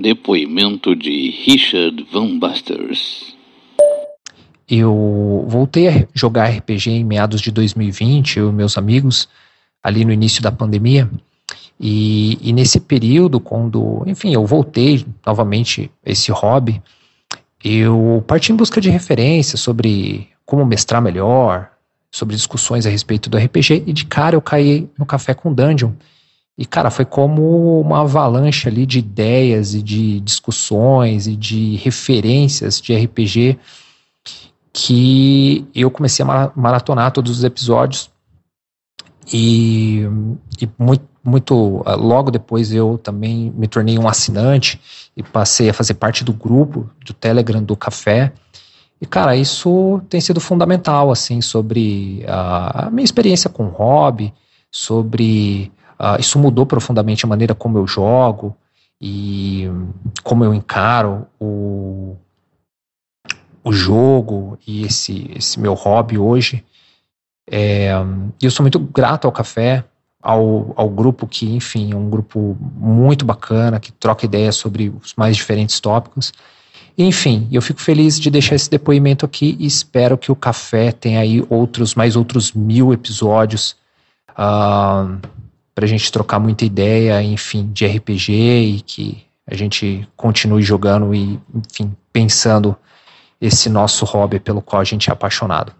Depoimento de Richard Van Busters. Eu voltei a jogar RPG em meados de 2020, eu e meus amigos, ali no início da pandemia. E, e nesse período, quando, enfim, eu voltei novamente a esse hobby, eu parti em busca de referências sobre como mestrar melhor, sobre discussões a respeito do RPG, e de cara eu caí no Café com Dungeon. E, cara, foi como uma avalanche ali de ideias e de discussões e de referências de RPG que eu comecei a maratonar todos os episódios e, e muito, muito logo depois eu também me tornei um assinante e passei a fazer parte do grupo do Telegram do Café e, cara, isso tem sido fundamental, assim, sobre a, a minha experiência com o hobby, sobre. Uh, isso mudou profundamente a maneira como eu jogo e como eu encaro o, o jogo e esse, esse meu hobby hoje. É, eu sou muito grato ao café, ao, ao grupo que, enfim, é um grupo muito bacana, que troca ideias sobre os mais diferentes tópicos. Enfim, eu fico feliz de deixar esse depoimento aqui e espero que o Café tenha aí outros, mais outros mil episódios uh, para a gente trocar muita ideia, enfim, de RPG e que a gente continue jogando e, enfim, pensando esse nosso hobby pelo qual a gente é apaixonado.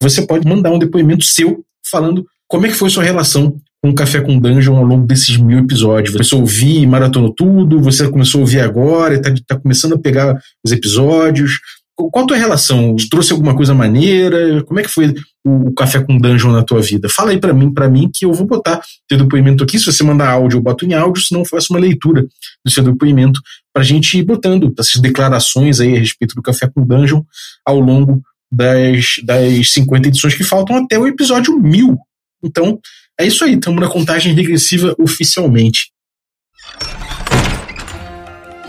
Você pode mandar um depoimento seu falando como é que foi sua relação um café com dungeon ao longo desses mil episódios. Você ouvir e maratonou tudo, você começou a ouvir agora e tá, tá começando a pegar os episódios. Qual a tua relação? Trouxe alguma coisa maneira? Como é que foi o café com dungeon na tua vida? Fala aí para mim, para mim que eu vou botar teu depoimento aqui. Se você mandar áudio, eu boto em áudio, se não, faço uma leitura do seu depoimento pra gente ir botando essas declarações aí a respeito do café com dungeon ao longo das, das 50 edições que faltam até o episódio mil. Então, é isso aí, estamos na contagem regressiva oficialmente.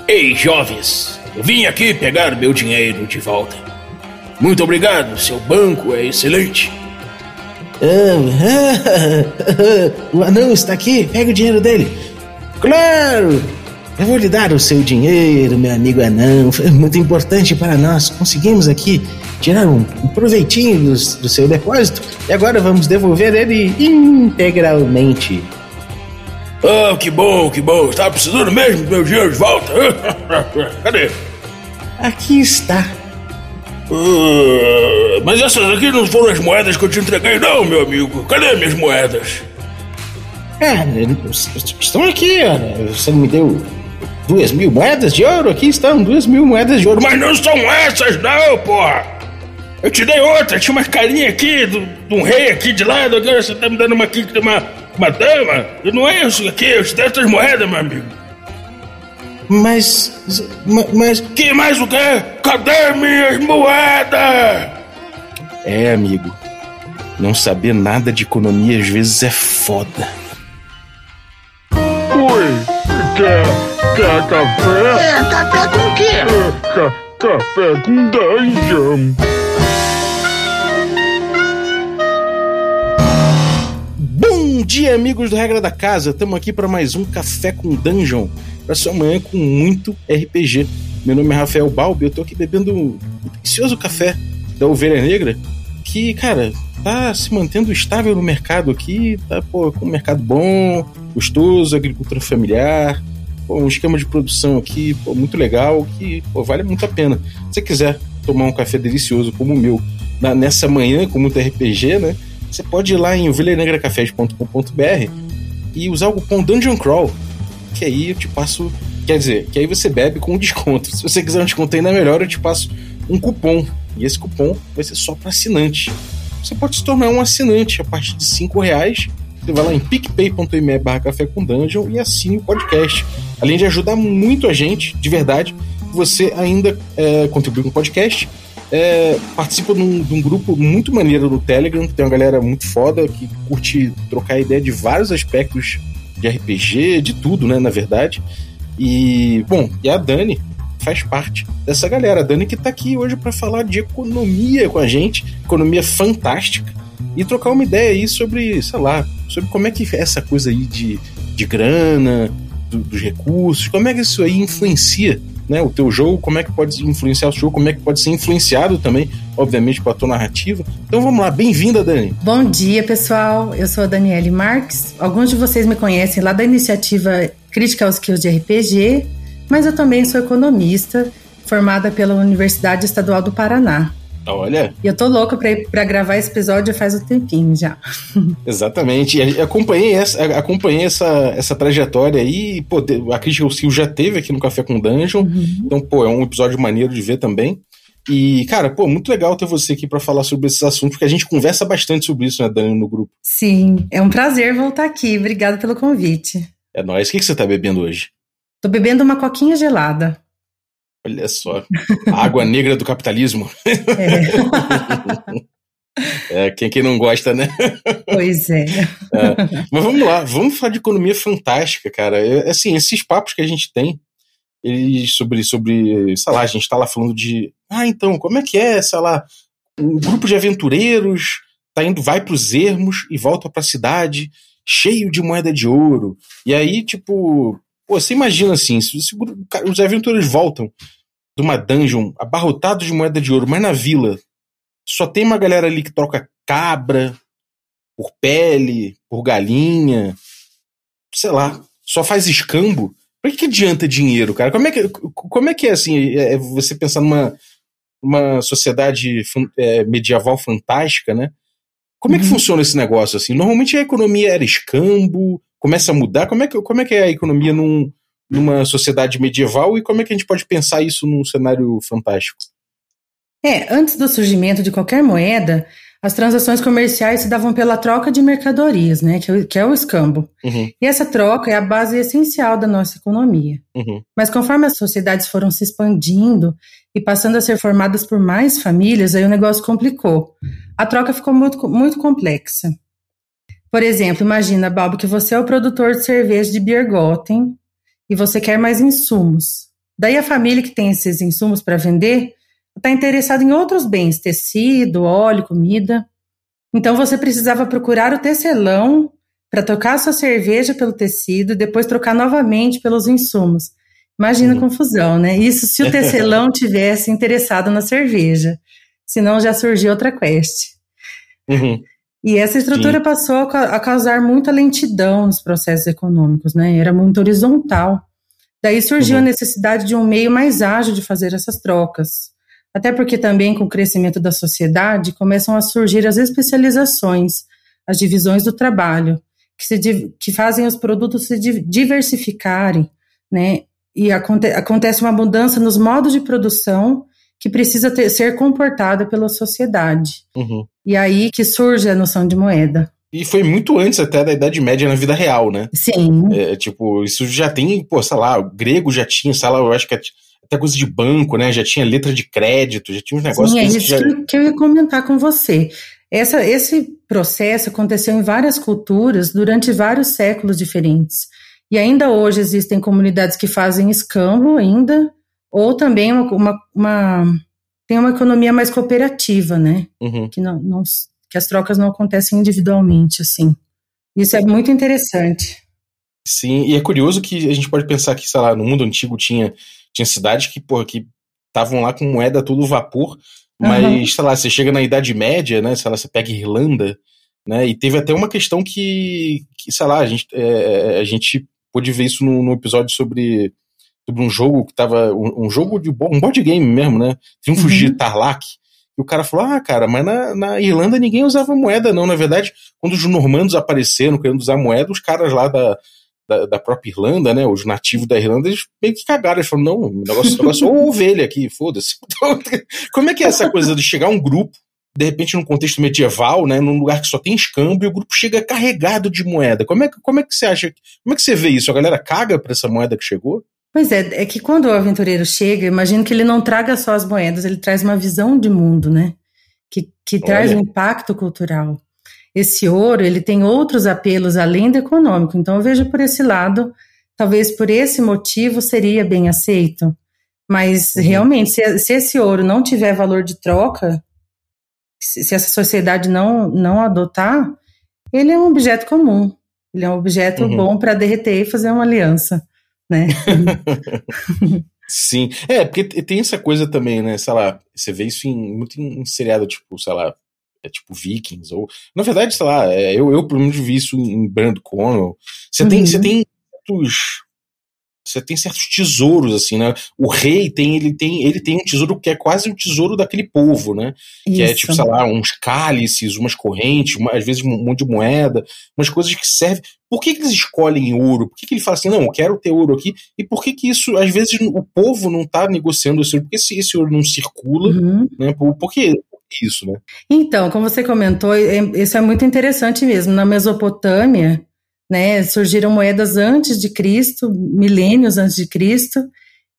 Ei, jovens, eu vim aqui pegar meu dinheiro de volta. Muito obrigado, seu banco é excelente. o anão está aqui, pega o dinheiro dele. Claro! Eu vou lhe dar o seu dinheiro, meu amigo anão. Foi muito importante para nós. Conseguimos aqui tirar um, proveitinho do, do seu depósito e agora vamos devolver ele integralmente. Ah, que bom, que bom. Estava precisando mesmo do meu dinheiro de volta. Cadê? Aqui está. Uh, mas essas aqui não foram as moedas que eu te entreguei, não, meu amigo. Cadê minhas moedas? É, estão aqui, olha. Você me deu duas mil moedas de ouro? Aqui estão duas mil moedas de ouro. Mas não são essas, não, porra! Eu te dei outra, tinha uma carinha aqui de um rei aqui de lado, agora você tá me dando uma aqui de uma, uma dama. E não é isso aqui, eu te dei outras moedas, meu amigo. Mas. Mas. Que mais o quê? Cadê minhas moedas? É, amigo. Não saber nada de economia às vezes é foda. Oi, quer, quer café? É, café com o quê? É, ca, café com dungeon. Bom dia, amigos do Regra da Casa. Estamos aqui para mais um Café com Dungeon. Para sua manhã com muito RPG. Meu nome é Rafael Balbi. Eu tô aqui bebendo um delicioso café da Ovelha Negra. Que, cara, tá se mantendo estável no mercado aqui. Tá, pô, com um mercado bom, gostoso, agricultura familiar. Pô, um esquema de produção aqui, pô, muito legal. Que, pô, vale muito a pena. Se você quiser tomar um café delicioso como o meu na, nessa manhã com muito RPG, né? Você pode ir lá em ovelhanegracafés.com.br e usar o cupom Dungeon Crawl, que aí eu te passo. Quer dizer, que aí você bebe com desconto. Se você quiser um desconto ainda melhor, eu te passo um cupom. E esse cupom vai ser só para assinante. Você pode se tornar um assinante a partir de 5 reais. Você vai lá em picpay.me barra café com dungeon e assine o podcast. Além de ajudar muito a gente, de verdade, você ainda é, contribui com o podcast é, participa de um, grupo muito maneiro no Telegram, que tem uma galera muito foda, que curte trocar ideia de vários aspectos de RPG, de tudo, né, na verdade. E, bom, e a Dani faz parte dessa galera. A Dani que tá aqui hoje para falar de economia com a gente, economia fantástica, e trocar uma ideia aí sobre, sei lá, sobre como é que é essa coisa aí de, de grana, do, dos recursos? Como é que isso aí influencia né, o teu jogo? Como é que pode influenciar o jogo? Como é que pode ser influenciado também, obviamente, com a tua narrativa? Então vamos lá, bem-vinda, Dani. Bom dia, pessoal. Eu sou a Daniele Marques. Alguns de vocês me conhecem lá da iniciativa Critical Skills de RPG, mas eu também sou economista, formada pela Universidade Estadual do Paraná. Olha. E eu tô louca pra, ir, pra gravar esse episódio faz um tempinho já. Exatamente. E acompanhei essa, acompanhei essa, essa trajetória aí. Pô, a Critical Skill já teve aqui no Café com Dungeon. Uhum. Então, pô, é um episódio maneiro de ver também. E, cara, pô, muito legal ter você aqui para falar sobre esses assuntos, porque a gente conversa bastante sobre isso, né, Dani, no grupo. Sim, é um prazer voltar aqui. Obrigada pelo convite. É nóis. O que, que você tá bebendo hoje? Tô bebendo uma coquinha gelada. Olha só. A água negra do capitalismo. É. é quem, quem não gosta, né? Pois é. é. Mas vamos lá, vamos falar de economia fantástica, cara. É, assim, esses papos que a gente tem eles sobre, sobre, sei lá, a gente tá lá falando de, ah, então, como é que é, sei lá, um grupo de aventureiros tá indo, vai pros ermos e volta pra cidade cheio de moeda de ouro. E aí, tipo, Pô, você imagina assim, se, se os aventureiros voltam de uma dungeon abarrotados de moeda de ouro, mas na vila só tem uma galera ali que troca cabra por pele, por galinha, sei lá, só faz escambo. Por que, que adianta dinheiro, cara? Como é que, como é, que é assim, é, é você pensar numa uma sociedade é, medieval fantástica, né? Como é que uhum. funciona esse negócio assim? Normalmente a economia era escambo, começa a mudar? Como é que, como é, que é a economia num, numa sociedade medieval e como é que a gente pode pensar isso num cenário fantástico? É, antes do surgimento de qualquer moeda, as transações comerciais se davam pela troca de mercadorias, né, que é, que é o escambo. Uhum. E essa troca é a base essencial da nossa economia. Uhum. Mas conforme as sociedades foram se expandindo e passando a ser formadas por mais famílias, aí o negócio complicou. A troca ficou muito, muito complexa. Por exemplo, imagina, Bob, que você é o produtor de cerveja de Biergotten e você quer mais insumos. Daí a família que tem esses insumos para vender está interessada em outros bens, tecido, óleo, comida. Então você precisava procurar o tecelão para trocar sua cerveja pelo tecido e depois trocar novamente pelos insumos. Imagina uhum. a confusão, né? Isso se o tecelão tivesse interessado na cerveja. Senão já surgiu outra quest. Uhum. E essa estrutura Sim. passou a causar muita lentidão nos processos econômicos, né? Era muito horizontal. Daí surgiu uhum. a necessidade de um meio mais ágil de fazer essas trocas. Até porque também com o crescimento da sociedade começam a surgir as especializações, as divisões do trabalho, que, se, que fazem os produtos se diversificarem, né? E aconte, acontece uma mudança nos modos de produção que precisa ter, ser comportada pela sociedade. Uhum. E aí que surge a noção de moeda. E foi muito antes até da Idade Média na vida real, né? Sim. É, tipo, isso já tem, pô, sei lá, o grego já tinha, sei lá, eu acho que até coisa de banco, né? Já tinha letra de crédito, já tinha uns negócios... Sim, é isso que, já... que eu ia comentar com você. Essa, esse processo aconteceu em várias culturas durante vários séculos diferentes. E ainda hoje existem comunidades que fazem escambo ainda, ou também uma, uma, uma tem uma economia mais cooperativa, né? Uhum. Que, não, não, que as trocas não acontecem individualmente, assim. Isso é muito interessante. Sim, e é curioso que a gente pode pensar que, sei lá, no mundo antigo tinha, tinha cidades que, porra, que estavam lá com moeda tudo vapor, mas, uhum. sei lá, você chega na Idade Média, né, sei lá, você pega Irlanda, né, e teve até uma questão que, que sei lá, a gente, é, a gente pôde ver isso no, no episódio sobre sobre um jogo que tava. Um, um jogo de um board game mesmo, né? Triunfos uhum. de Tarlac. E o cara falou: Ah, cara, mas na, na Irlanda ninguém usava moeda, não. Na verdade, quando os normandos apareceram querendo usar moeda, os caras lá da, da, da, própria Irlanda, né? Os nativos da Irlanda, eles meio que cagaram. Eles falaram: Não, o negócio, negócio é ovelha aqui, foda-se. Então, como é que é essa coisa de chegar um grupo de repente num contexto medieval, né, num lugar que só tem escâmbio, o grupo chega carregado de moeda. Como é, como é que você acha? Como é que você vê isso? A galera caga para essa moeda que chegou? Pois é, é que quando o aventureiro chega, imagino que ele não traga só as moedas, ele traz uma visão de mundo, né? Que, que traz um impacto cultural. Esse ouro, ele tem outros apelos além do econômico, então eu vejo por esse lado, talvez por esse motivo seria bem aceito. Mas uhum. realmente, se, se, esse ouro não tiver valor de troca, se, se essa sociedade não, não adotar, ele é um objeto comum. Ele é um objeto uhum. bom para derreter e fazer uma aliança. Né? Sim, é, porque tem essa coisa também, né? Sei lá, você vê isso em, muito em, em seriado, tipo, sei lá, é tipo Vikings, ou. Na verdade, sei lá, é, eu, eu pelo menos vi isso em Brand Cornwell. Você uhum. tem, você tem você tem certos tesouros assim, né? O rei tem ele tem ele tem um tesouro que é quase um tesouro daquele povo, né? Isso. Que é tipo, sei lá, uns cálices, umas correntes, uma, às vezes um monte de moeda, umas coisas que servem. Por que, que eles escolhem ouro? Por que, que ele fala assim, não, eu quero ter ouro aqui? E por que que isso, às vezes, o povo não está negociando esse ouro? Por que esse, esse ouro não circula? Uhum. Né? Por, por que isso, né? Então, como você comentou, é, isso é muito interessante mesmo. Na Mesopotâmia, né? Surgiram moedas antes de Cristo, milênios antes de Cristo,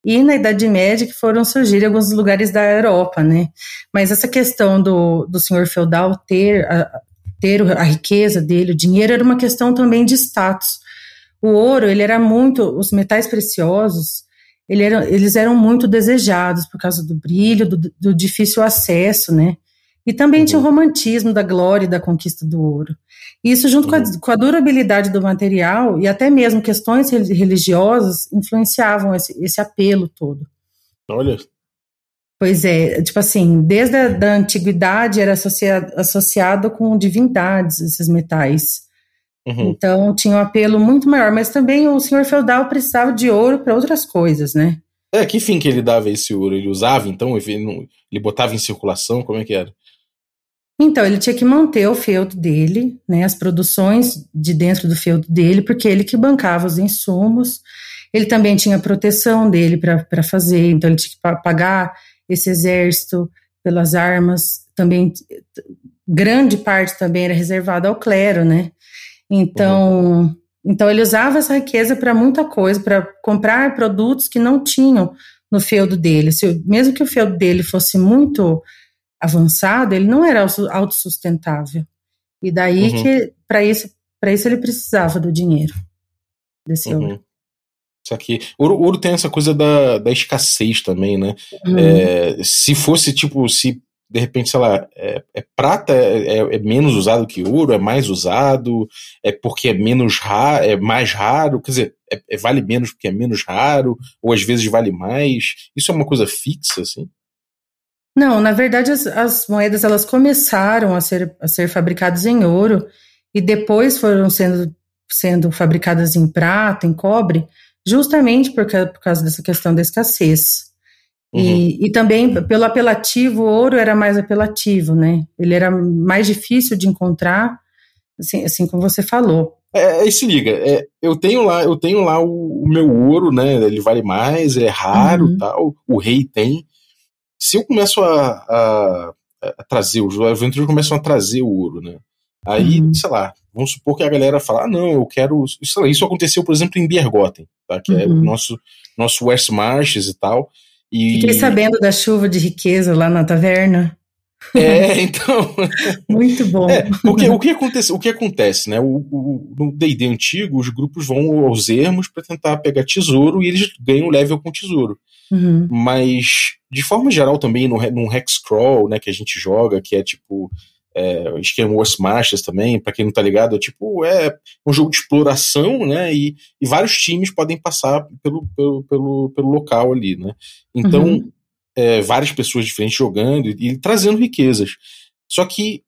e na Idade Média que foram surgir em alguns lugares da Europa, né? Mas essa questão do, do senhor feudal ter a, ter a riqueza dele, o dinheiro, era uma questão também de status. O ouro, ele era muito, os metais preciosos, ele era, eles eram muito desejados por causa do brilho, do, do difícil acesso, né? E também uhum. tinha o romantismo da glória e da conquista do ouro. Isso, junto com a, uhum. com a, durabilidade do material e até mesmo questões religiosas, influenciavam esse, esse apelo todo. Olha. Pois é, tipo assim, desde a da antiguidade era associado, associado com divindades esses metais. Uhum. Então tinha um apelo muito maior, mas também o senhor feudal precisava de ouro para outras coisas, né? É, que fim que ele dava esse ouro? Ele usava então? Ele, ele botava em circulação? Como é que era? Então, ele tinha que manter o feudo dele, né, as produções de dentro do feudo dele, porque ele que bancava os insumos. Ele também tinha proteção dele para fazer, então ele tinha que pagar esse exército pelas armas. Também, grande parte também era reservada ao clero, né? Então, uhum. então ele usava essa riqueza para muita coisa, para comprar produtos que não tinham no feudo dele. Se, mesmo que o feudo dele fosse muito avançado, ele não era autossustentável. E daí uhum. que, para isso, isso ele precisava do dinheiro desse uhum. ouro. Isso aqui. Ouro, ouro tem essa coisa da, da escassez também, né? Uhum. É, se fosse tipo, se de repente, sei lá, é, é prata é, é, é, menos usado que ouro, é mais usado, é porque é menos raro, é mais raro, quer dizer, é, é, vale menos porque é menos raro, ou às vezes vale mais. Isso é uma coisa fixa, assim? Não, na verdade as, as, moedas elas começaram a ser, a ser fabricadas em ouro e depois foram sendo, sendo fabricadas em prata, em cobre, justamente por, por causa dessa questão da escassez. Uhum. E, e também pelo apelativo, o ouro era mais apelativo, né? Ele era mais difícil de encontrar, assim, assim como você falou. É, é se liga, é, eu tenho lá, eu tenho lá o, o, meu ouro, né? Ele vale mais, é raro, uhum. tal. O rei tem. Se eu começo a, a, a trazer, os aventureiros começam a trazer o ouro, né? Aí, uhum. sei lá, vamos supor que a galera fala, ah, não, eu quero. Lá, isso aconteceu, por exemplo, em Biergoten, tá? Que uhum. é o uhum. nosso, nosso West Marches e tal. E... Fiquei sabendo da chuva de riqueza lá na taverna. É, então. Muito bom. É, o, que, o, que acontece, o que acontece, né? O, o, no DD antigo, os grupos vão aos ermos para tentar pegar tesouro e eles ganham level com tesouro. Uhum. Mas, de forma geral, também no, no Hexcrawl, né, que a gente joga, que é tipo. É, esquema Wars Masters também, para quem não tá ligado, é tipo, é um jogo de exploração, né? E, e vários times podem passar pelo, pelo, pelo, pelo local ali, né? Então, uhum. É, várias pessoas diferentes jogando e, e, trazendo riquezas. Só que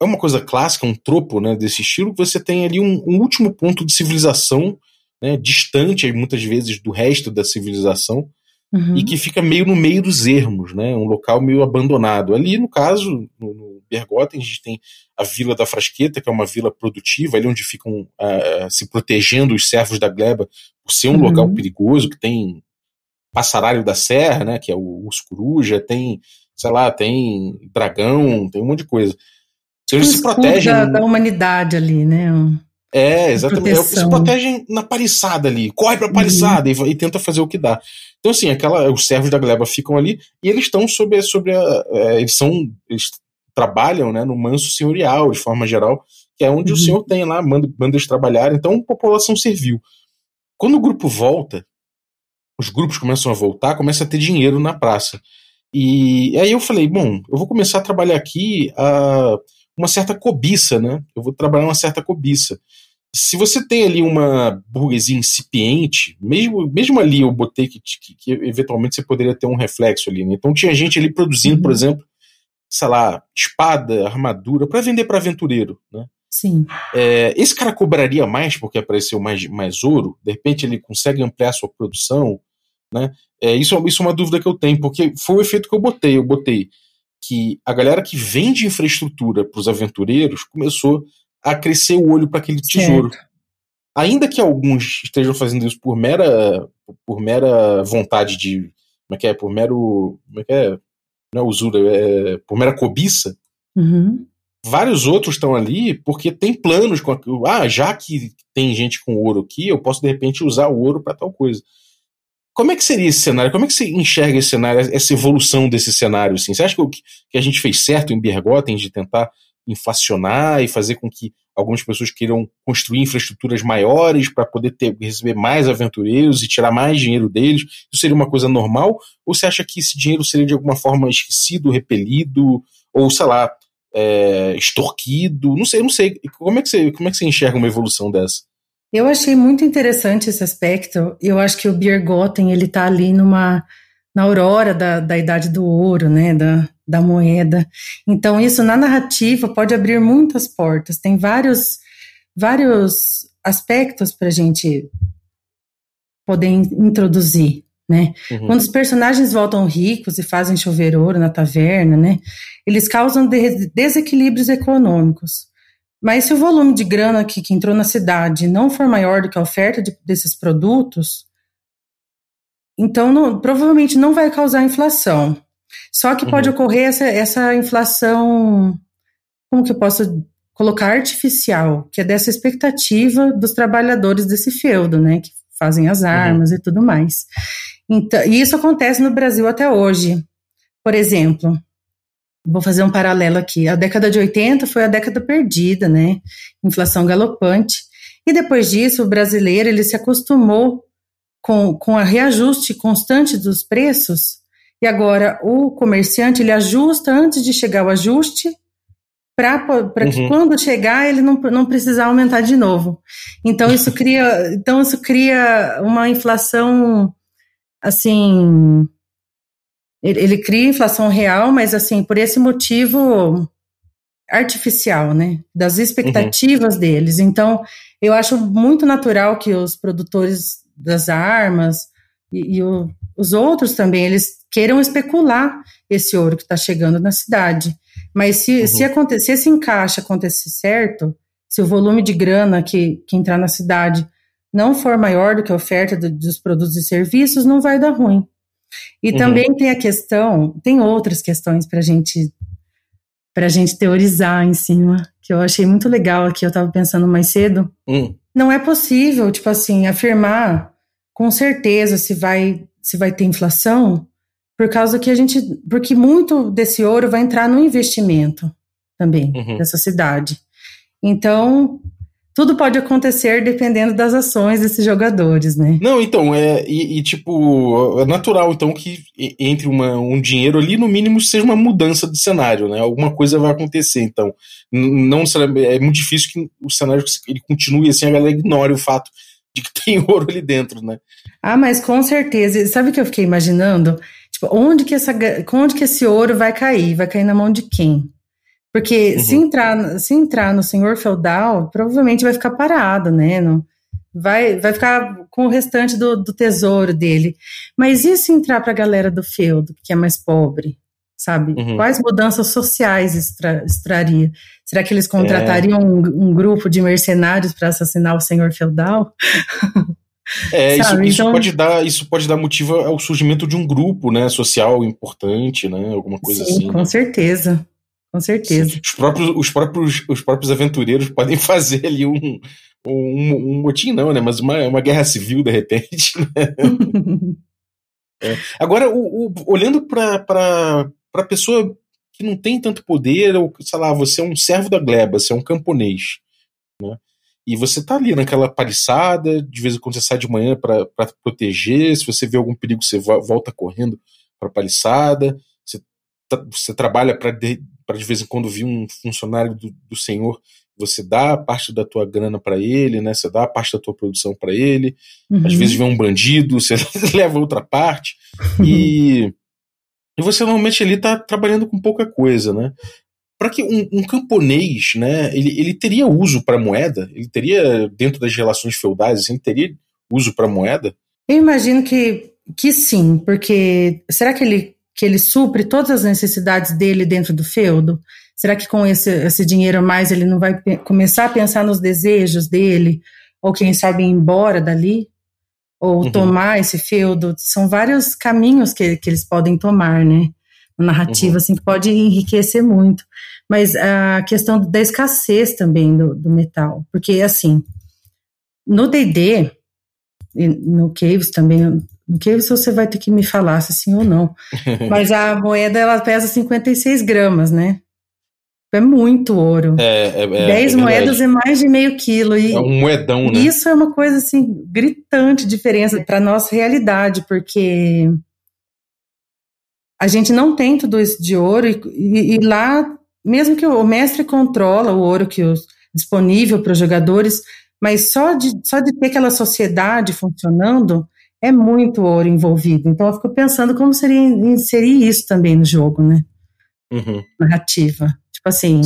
é uma coisa clássica, um tropo né, desse estilo, que você tem ali um, um último ponto de civilização, né, distante muitas vezes do resto da civilização, uhum. e que fica meio no meio dos ermos, né? Um local meio abandonado. Ali, no caso, no, no Bergotten, a gente tem a Vila da Frasqueta, que é uma vila produtiva, ali onde ficam uh, se protegendo os servos da gleba, por ser um uhum. local perigoso, que tem passaralho da serra, né? Que é o urso coruja, tem, sei lá, tem dragão, tem um monte de coisa. Eles se protegem. Da, da humanidade ali, né? É, exatamente. Eles se protegem na paliçada ali, corre pra paliçada uhum. e, e, tenta fazer o que dá. Então, assim, aquela, os servos da gleba ficam ali e eles estão sobre, sobre a. É, eles são. Eles trabalham né, no manso senhorial, de forma geral, que é onde uhum. o senhor tem lá, manda, manda eles trabalhar, então a população servil. Quando o grupo volta, os grupos começam a voltar, começa a ter dinheiro na praça. E aí eu falei, bom, eu vou começar a trabalhar aqui a uma certa cobiça, né? Eu vou trabalhar uma certa cobiça. se você tem ali uma burguesia incipiente, mesmo, mesmo ali eu botei que, que, que eventualmente você poderia ter um reflexo ali. Né? Então tinha gente ali produzindo, uhum. por exemplo, sei lá, espada, armadura, para vender para aventureiro. Né? Sim. É, esse cara cobraria mais porque apareceu mais, mais ouro? De repente ele consegue ampliar sua produção? Né? É, isso, isso é uma dúvida que eu tenho, porque foi o efeito que eu botei. Eu botei que a galera que vende infraestrutura para os aventureiros começou a crescer o olho para aquele tesouro. Certo. Ainda que alguns estejam fazendo isso por mera, por mera vontade de. Como é que é? Por mero. Como é que é? Não é usura, é por mera cobiça. Uhum. Vários outros estão ali porque tem planos com. Ah, já que tem gente com ouro aqui, eu posso de repente usar o ouro para tal coisa. Como é que seria esse cenário? Como é que você enxerga esse cenário, essa evolução desse cenário? Assim? Você acha que, que a gente fez certo em Bergotten de tentar inflacionar e fazer com que algumas pessoas queiram construir infraestruturas maiores para poder ter, receber mais aventureiros e tirar mais dinheiro deles. Isso seria uma coisa normal? Ou você acha que esse dinheiro seria de alguma forma esquecido, repelido, ou sei lá, é, extorquido? Não sei, não sei. Como é, que você, como é que você enxerga uma evolução dessa? Eu achei muito interessante esse aspecto. Eu acho que o Biergotten, ele está ali numa na aurora da, da idade do ouro, né, da, da moeda. Então, isso na narrativa pode abrir muitas portas. Tem vários, vários aspectos para a gente poder introduzir, né? Uhum. Quando os personagens voltam ricos e fazem chover ouro na taverna, né? Eles causam de desequilíbrios econômicos. Mas se o volume de grana que, que entrou na cidade não for maior do que a oferta de, desses produtos, então não, provavelmente não vai causar inflação. Só que pode uhum. ocorrer essa, essa inflação, como que eu posso colocar artificial, que é dessa expectativa dos trabalhadores desse feudo, né, que fazem as uhum. armas uhum. e tudo mais. Então, e isso acontece no Brasil até hoje. Por exemplo, vou fazer um paralelo aqui. A década de 80 foi a década perdida, né? Inflação galopante. E depois disso, o brasileiro ele se acostumou com, com a reajuste constante dos preços e agora o comerciante ele ajusta antes de chegar o ajuste para uhum. que quando chegar ele não, não precisar aumentar de novo. Então isso cria, então isso cria uma inflação assim, ele, ele cria inflação real, mas assim por esse motivo artificial, né, das expectativas uhum. deles. Então eu acho muito natural que os produtores das armas e, e o, os outros também eles queiram especular esse ouro que está chegando na cidade. Mas se, uhum. se, acontecer, se esse encaixe acontecer certo, se o volume de grana que, que entrar na cidade não for maior do que a oferta do, dos produtos e serviços, não vai dar ruim. E uhum. também tem a questão, tem outras questões para gente, a gente teorizar em cima, que eu achei muito legal aqui, eu estava pensando mais cedo. Uhum. Não é possível, tipo assim, afirmar com certeza se vai, se vai ter inflação, por causa que a gente, porque muito desse ouro vai entrar no investimento também uhum. dessa cidade. Então, tudo pode acontecer dependendo das ações desses jogadores, né? Não, então, é, e, e tipo, é natural então que entre uma, um dinheiro ali, no mínimo, seja uma mudança de cenário, né? Alguma coisa vai acontecer, então. Não é muito difícil que o cenário ele continue assim, a galera ignore o fato de que tem ouro ali dentro, né? Ah, mas com certeza. Sabe o que eu fiquei imaginando? Tipo, onde que, essa, onde que esse ouro vai cair? Vai cair na mão de quem? Porque uhum. se, entrar, se entrar no senhor feudal, provavelmente vai ficar parado, né? Não, vai, vai ficar com o restante do, do tesouro dele. Mas e se entrar para a galera do feudo, que é mais pobre? Sabe? Uhum. Quais mudanças sociais extra, extraria? Será que eles contratariam é. um, um, grupo de mercenários para assassinar o senhor feudal? É, isso, isso então... pode dar, isso pode dar motivo ao surgimento de um grupo, né, social importante, né, alguma coisa Sim, assim. Com né? certeza, com certeza. Os próprios, os próprios, os próprios aventureiros podem fazer ali um, um, um motim, não, né, mas uma, uma guerra civil de repente. Né? é. Agora, o, o, olhando para para pessoa que não tem tanto poder, ou sei lá, você é um servo da gleba, você é um camponês, né? E você tá ali naquela paliçada, de vez em quando você sai de manhã para proteger, se você vê algum perigo, você volta correndo para a paliçada, você, você trabalha para de, de vez em quando vir um funcionário do, do senhor você dá parte da tua grana para ele, né? Você dá parte da tua produção para ele. Uhum. Às vezes vem um bandido, você leva outra parte. E, e você normalmente ali tá trabalhando com pouca coisa, né? Para que um, um, camponês, né, ele, ele teria uso para moeda? Ele teria dentro das relações feudais, assim, teria uso para moeda? Eu imagino que que sim, porque será que ele que ele supre todas as necessidades dele dentro do feudo? Será que com esse, esse dinheiro a mais ele não vai começar a pensar nos desejos dele? Ou quem sabe ir embora dali? Ou uhum. tomar esse feudo? São vários caminhos que, que eles podem tomar, né? Uma narrativa, uhum. assim, que pode enriquecer muito. Mas a questão da escassez também do, do metal. Porque, assim, no D&D, no Caves também, no Caves você vai ter que me falar se sim ou não. Mas a moeda, ela pesa 56 gramas, né? É muito ouro. É, é, é 10 é moedas é mais de meio quilo. E é um moedão, né? Isso é uma coisa, assim, gritante diferença para nossa realidade, porque a gente não tem tudo isso de ouro e, e, e lá, mesmo que o mestre controla o ouro que os, disponível para os jogadores, mas só de, só de ter aquela sociedade funcionando, é muito ouro envolvido. Então eu fico pensando como seria inserir isso também no jogo, né? Uhum. Narrativa. Tipo assim,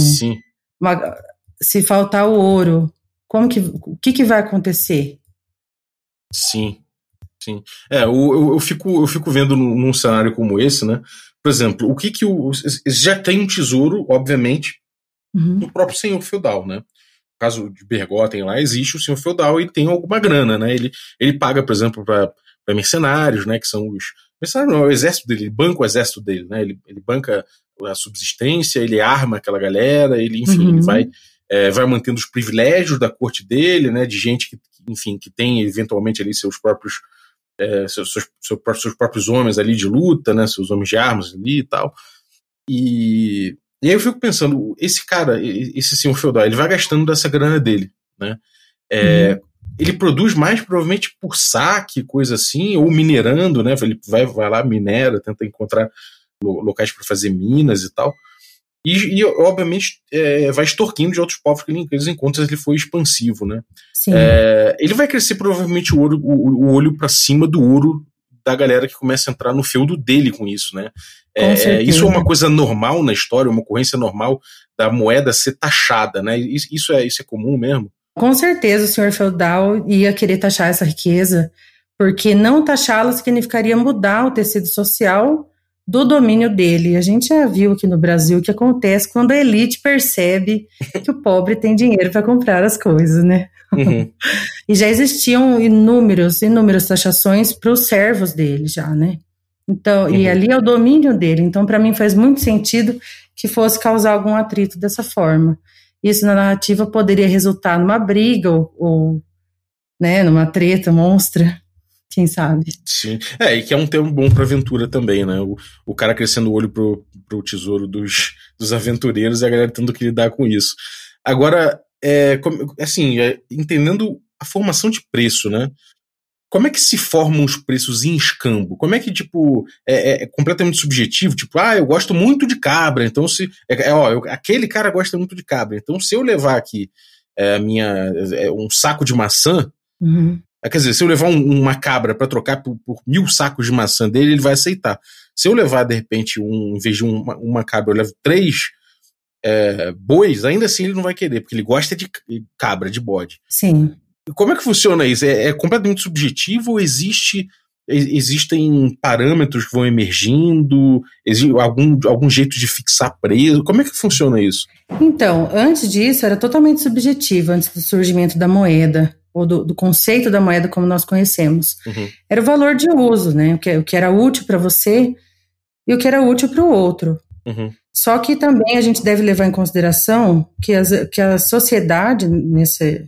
uma, se faltar o ouro, como que, o que, que vai acontecer? Sim, sim. É, eu, eu, eu fico, eu fico vendo num, cenário como esse, né? Por exemplo, o que que o. Já tem um tesouro, obviamente, uhum. do próprio senhor feudal, né? Caso de Bergotten lá, existe o senhor feudal e tem alguma grana, né? Ele, ele paga, por exemplo, para mercenários, né? Que são os. Mercenários não, é o exército dele, ele banca o exército dele, né? Ele, ele banca a subsistência, ele arma aquela galera, ele, enfim, uhum. ele vai, é, vai mantendo os privilégios da corte dele, né, de gente que, enfim, que tem eventualmente ali seus próprios é, seus, seus, seus, próprios homens ali de luta, né, seus homens de armas ali e tal. E, e aí eu fico pensando, esse cara, esse senhor feudal, ele vai gastando dessa grana dele, né? É, uhum. Ele produz mais provavelmente por saque, coisa assim, ou minerando, né? Ele vai, vai lá, minera, tenta encontrar locais para fazer minas e tal. E, e obviamente, é, vai extorquindo de outros povos que ele, eles encontram ele foi expansivo, né? É, ele vai crescer provavelmente o, ouro, o, o olho para cima do ouro da galera que começa a entrar no feudo dele com isso, né? É, isso é uma coisa normal na história, uma ocorrência normal da moeda ser taxada, né? Isso, isso, é, isso é comum mesmo? Com certeza o senhor feudal ia querer taxar essa riqueza, porque não taxá-la significaria mudar o tecido social do domínio dele. A gente já viu aqui no Brasil o que acontece quando a elite percebe que o pobre tem dinheiro para comprar as coisas, né? Uhum. e já existiam inúmeros, inúmeras taxações para os servos dele já, né? Então, uhum. e ali é o domínio dele. Então, para mim faz muito sentido que fosse causar algum atrito dessa forma. Isso na narrativa poderia resultar numa briga ou, ou né, numa treta monstra quem sabe? Sim. É, e que é um tema bom pra aventura também, né? O, o cara crescendo o olho pro, pro tesouro dos, dos aventureiros e a galera tendo que lidar com isso. Agora, é, assim, é, entendendo a formação de preço, né? Como é que se formam os preços em escambo? Como é que, tipo, é, é, é completamente subjetivo? Tipo, ah, eu gosto muito de cabra, então se. É, é ó, eu, aquele cara gosta muito de cabra, então se eu levar aqui é, minha, é, um saco de maçã, uhum. É, quer dizer, se eu levar um, uma cabra para trocar por, por, mil sacos de maçã dele, ele vai aceitar. Se eu levar, de repente, um, em vez de uma, uma cabra, eu levo três é, bois, ainda assim ele não vai querer, porque ele gosta de cabra, de bode. Sim. Como é que funciona isso? É, é completamente subjetivo ou existe existem parâmetros que vão emergindo? Existe algum, algum jeito de fixar preço? Como é que funciona isso? Então, antes disso era totalmente subjetivo, antes do surgimento da moeda ou do, do, conceito da moeda como nós conhecemos. Uhum. Era o valor de uso, né? O que, o que era útil para você e o que era útil para o outro. Uhum. Só que também a gente deve levar em consideração que, as, que a sociedade, nesse,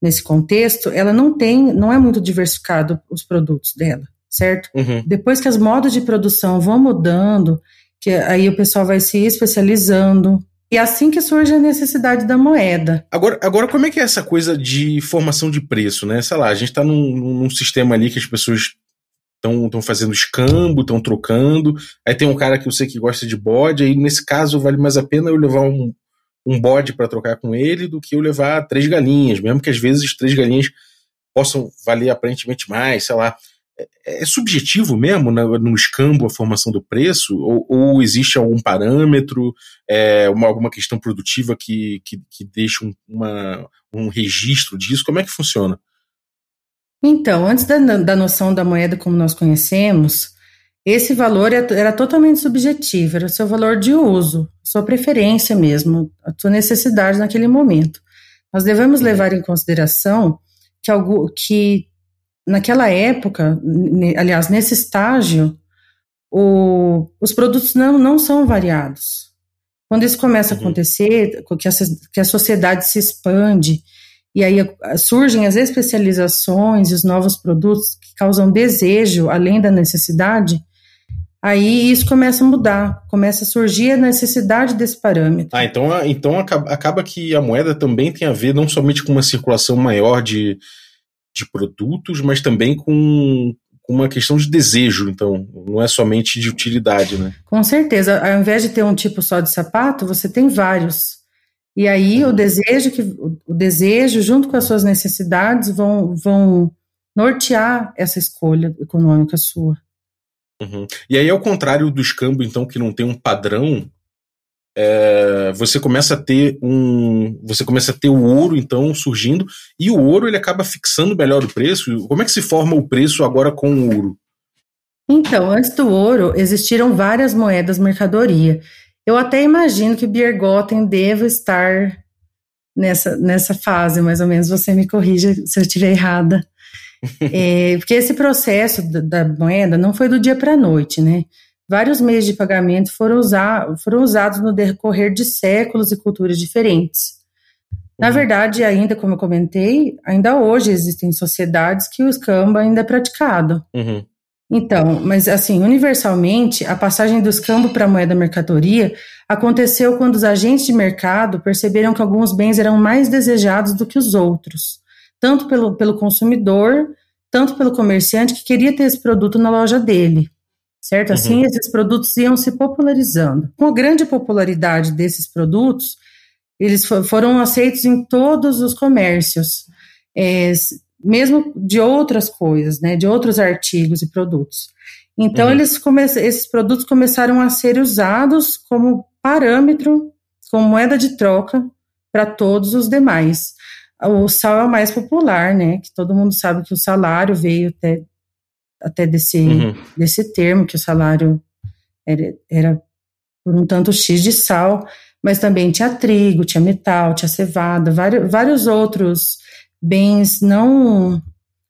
nesse contexto, ela não tem, não é muito diversificado os produtos dela, certo? Uhum. Depois que os modos de produção vão mudando, que aí o pessoal vai se especializando, e é assim que surge a necessidade da moeda. Agora, agora como é que é essa coisa de formação de preço, né? Sei lá, a gente está num, num sistema ali que as pessoas estão fazendo escambo, estão trocando. Aí tem um cara que eu sei que gosta de bode, aí nesse caso vale mais a pena eu levar um, um bode para trocar com ele do que eu levar três galinhas, mesmo que às vezes três galinhas possam valer aparentemente mais, sei lá. É, é subjetivo mesmo no, no escambo a formação do preço? Ou, ou existe algum parâmetro, é, uma, alguma questão produtiva que, que, que deixa um, uma, um registro disso? Como é que funciona? Então, antes da, da noção da moeda como nós conhecemos, esse valor era totalmente subjetivo, era o seu valor de uso, sua preferência mesmo, a sua necessidade naquele momento. Nós devemos levar em consideração que, algo, que naquela época, aliás, nesse estágio, o, os produtos não, não são variados. Quando isso começa a uhum. acontecer, que a, que a sociedade se expande, e aí surgem as especializações e os novos produtos que causam desejo além da necessidade, aí isso começa a mudar, começa a surgir a necessidade desse parâmetro. Ah, então, então acaba, acaba que a moeda também tem a ver não somente com uma circulação maior de, de produtos, mas também com, uma questão de desejo, então, não é somente de utilidade, né? Com certeza, ao invés de ter um tipo só de sapato, você tem vários. E aí uhum. o desejo que o desejo junto com as suas necessidades vão vão nortear essa escolha econômica sua. Uhum. E aí, ao contrário do escambo, então, que não tem um padrão, é, você começa a ter um. Você começa a ter o ouro, então, surgindo, e o ouro ele acaba fixando melhor o preço. Como é que se forma o preço agora com o ouro? Então, antes do ouro, existiram várias moedas mercadoria. Eu até imagino que Biergotten deva estar nessa, nessa fase, mais ou menos. Você me corrija se eu estiver errada. é, porque esse processo da, da, moeda não foi do dia para a noite, né? Vários meios de pagamento foram, usar, foram usados no decorrer de séculos e culturas diferentes. Na uhum. verdade, ainda como eu comentei, ainda hoje existem sociedades que o escambo ainda é praticado. Uhum. Então, mas assim, universalmente, a passagem do escambo para a moeda mercadoria aconteceu quando os agentes de mercado perceberam que alguns bens eram mais desejados do que os outros tanto pelo, pelo consumidor, tanto pelo comerciante que queria ter esse produto na loja dele. Certo? Assim, uhum. esses produtos iam se popularizando. Com a grande popularidade desses produtos, eles foram aceitos em todos os comércios, é, mesmo de outras coisas, né, de outros artigos e produtos. Então, uhum. eles esses produtos começaram a ser usados como parâmetro, como moeda de troca para todos os demais o sal é o mais popular, né? Que todo mundo sabe que o salário veio até, até desse, uhum. desse termo, que o salário era, era por um tanto X de sal, mas também tinha trigo, tinha metal, tinha cevada, vários, vários outros bens não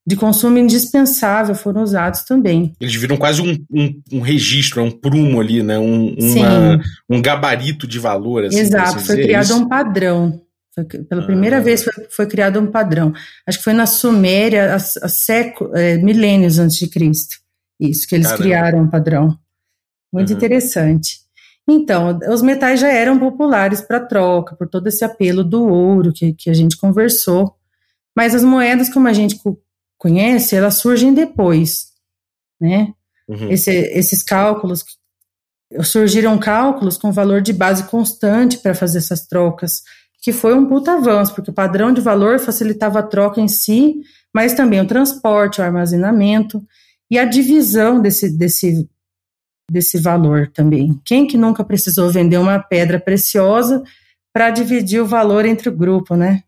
de consumo indispensável foram usados também. Eles viram quase um, um, um registro, um prumo ali, né? Um, uma, um gabarito de valor. Assim, Exato, foi criado um padrão. Foi, pela primeira ah. vez foi, foi, criado um padrão. Acho que foi na Suméria, há, há séculos, é, milênios antes de Cristo. Isso, que eles Caramba. criaram um padrão. Muito uhum. interessante. Então, os metais já eram populares para troca, por todo esse apelo do ouro que, que a gente conversou. Mas as moedas, como a gente conhece, elas surgem depois, né? Uhum. Esse, esses cálculos, surgiram cálculos com valor de base constante para fazer essas trocas que foi um puta avanço, porque o padrão de valor facilitava a troca em si, mas também o transporte, o armazenamento e a divisão desse, desse, desse valor também. Quem que nunca precisou vender uma pedra preciosa para dividir o valor entre o grupo, né?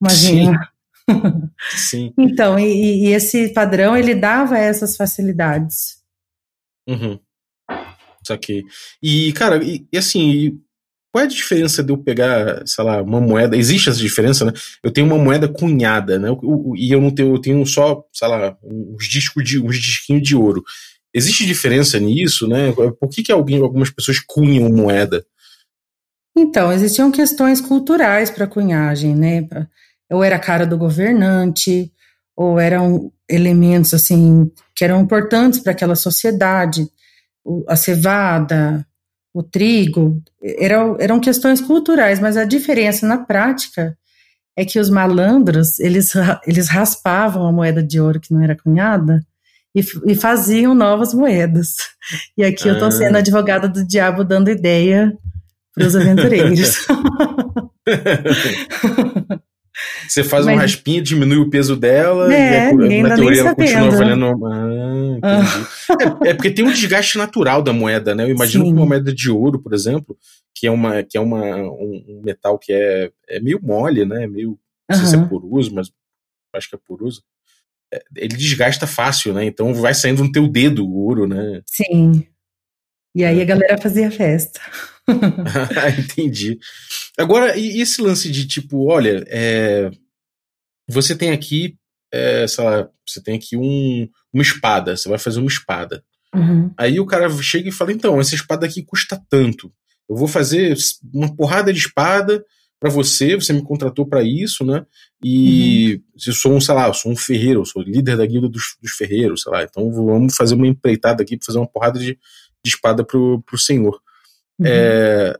Imagina. Sim. Sim. então, e, e, esse padrão, ele dava essas facilidades. Uhum. Isso aqui. E, cara, e, e assim, qual é a diferença de eu pegar, sei lá, uma moeda? Existe essa diferença, né? Eu tenho uma moeda cunhada, né? E eu não tenho, eu tenho só, sei lá, uns discos de, uns disquinhos de ouro. Existe diferença nisso, né? Por que, que alguém, algumas pessoas cunham moeda? Então, existiam questões culturais para cunhagem, né? Ou era a cara do governante, ou eram elementos assim que eram importantes para aquela sociedade, a cevada, o trigo, eram, eram questões culturais, mas a diferença na prática é que os malandros, eles, eles raspavam a moeda de ouro que não era cunhada e, e faziam novas moedas. E aqui ah. eu estou sendo advogada do diabo dando ideia para os aventureiros. Você faz Mas... uma raspinha, diminui o peso dela é, e a, na teoria ela continua valendo. Ah, ah. é, é, porque tem um desgaste natural da moeda, né? Eu imagino Sim. que uma moeda de ouro, por exemplo, que é, uma, que é uma, um, um metal que é, é meio mole, né? Meio. Não sei uhum. se é poroso, mas acho que é poroso. É, ele desgasta fácil, né? Então vai saindo no teu dedo o ouro, né? Sim. E aí a galera fazia festa. Entendi. Agora, e esse lance de tipo, olha, é, você tem aqui, é, sei lá, você tem aqui um, uma espada, você vai fazer uma espada. Uhum. Aí o cara chega e fala: então, essa espada aqui custa tanto. Eu vou fazer uma porrada de espada para você, você me contratou para isso, né? E uhum. eu sou um, sei lá, eu sou um ferreiro, eu sou líder da guilda dos, dos ferreiros, sei lá. Então vamos fazer uma empreitada aqui para fazer uma porrada de, de espada pro, pro senhor. Uhum. É,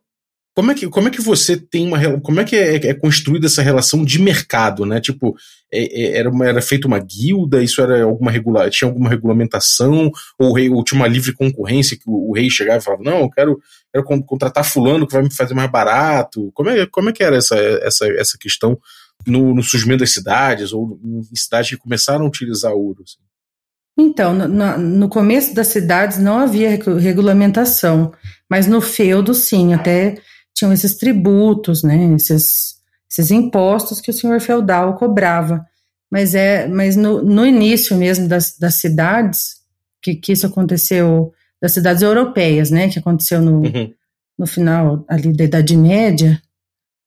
como é que, como é que você tem uma como é que é, é construída essa relação de mercado, né? Tipo, é, é, era, uma, era feita uma guilda, isso era alguma regular, tinha alguma regulamentação, ou, rei, ou tinha uma livre concorrência que o, o, rei chegava e falava, não, eu quero, quero contratar fulano que vai me fazer mais barato. Como é, como é que era essa, essa, essa questão no, no surgimento das cidades, ou em cidades que começaram a utilizar ouro? Assim? Então, no, no, começo das cidades não havia regulamentação, mas no feudo sim, até tinham esses tributos, né, esses, esses impostos que o senhor feudal cobrava. Mas é, mas no, no início mesmo das, das cidades, que, que isso aconteceu, das cidades europeias, né, que aconteceu no, uhum. no final ali da Idade Média,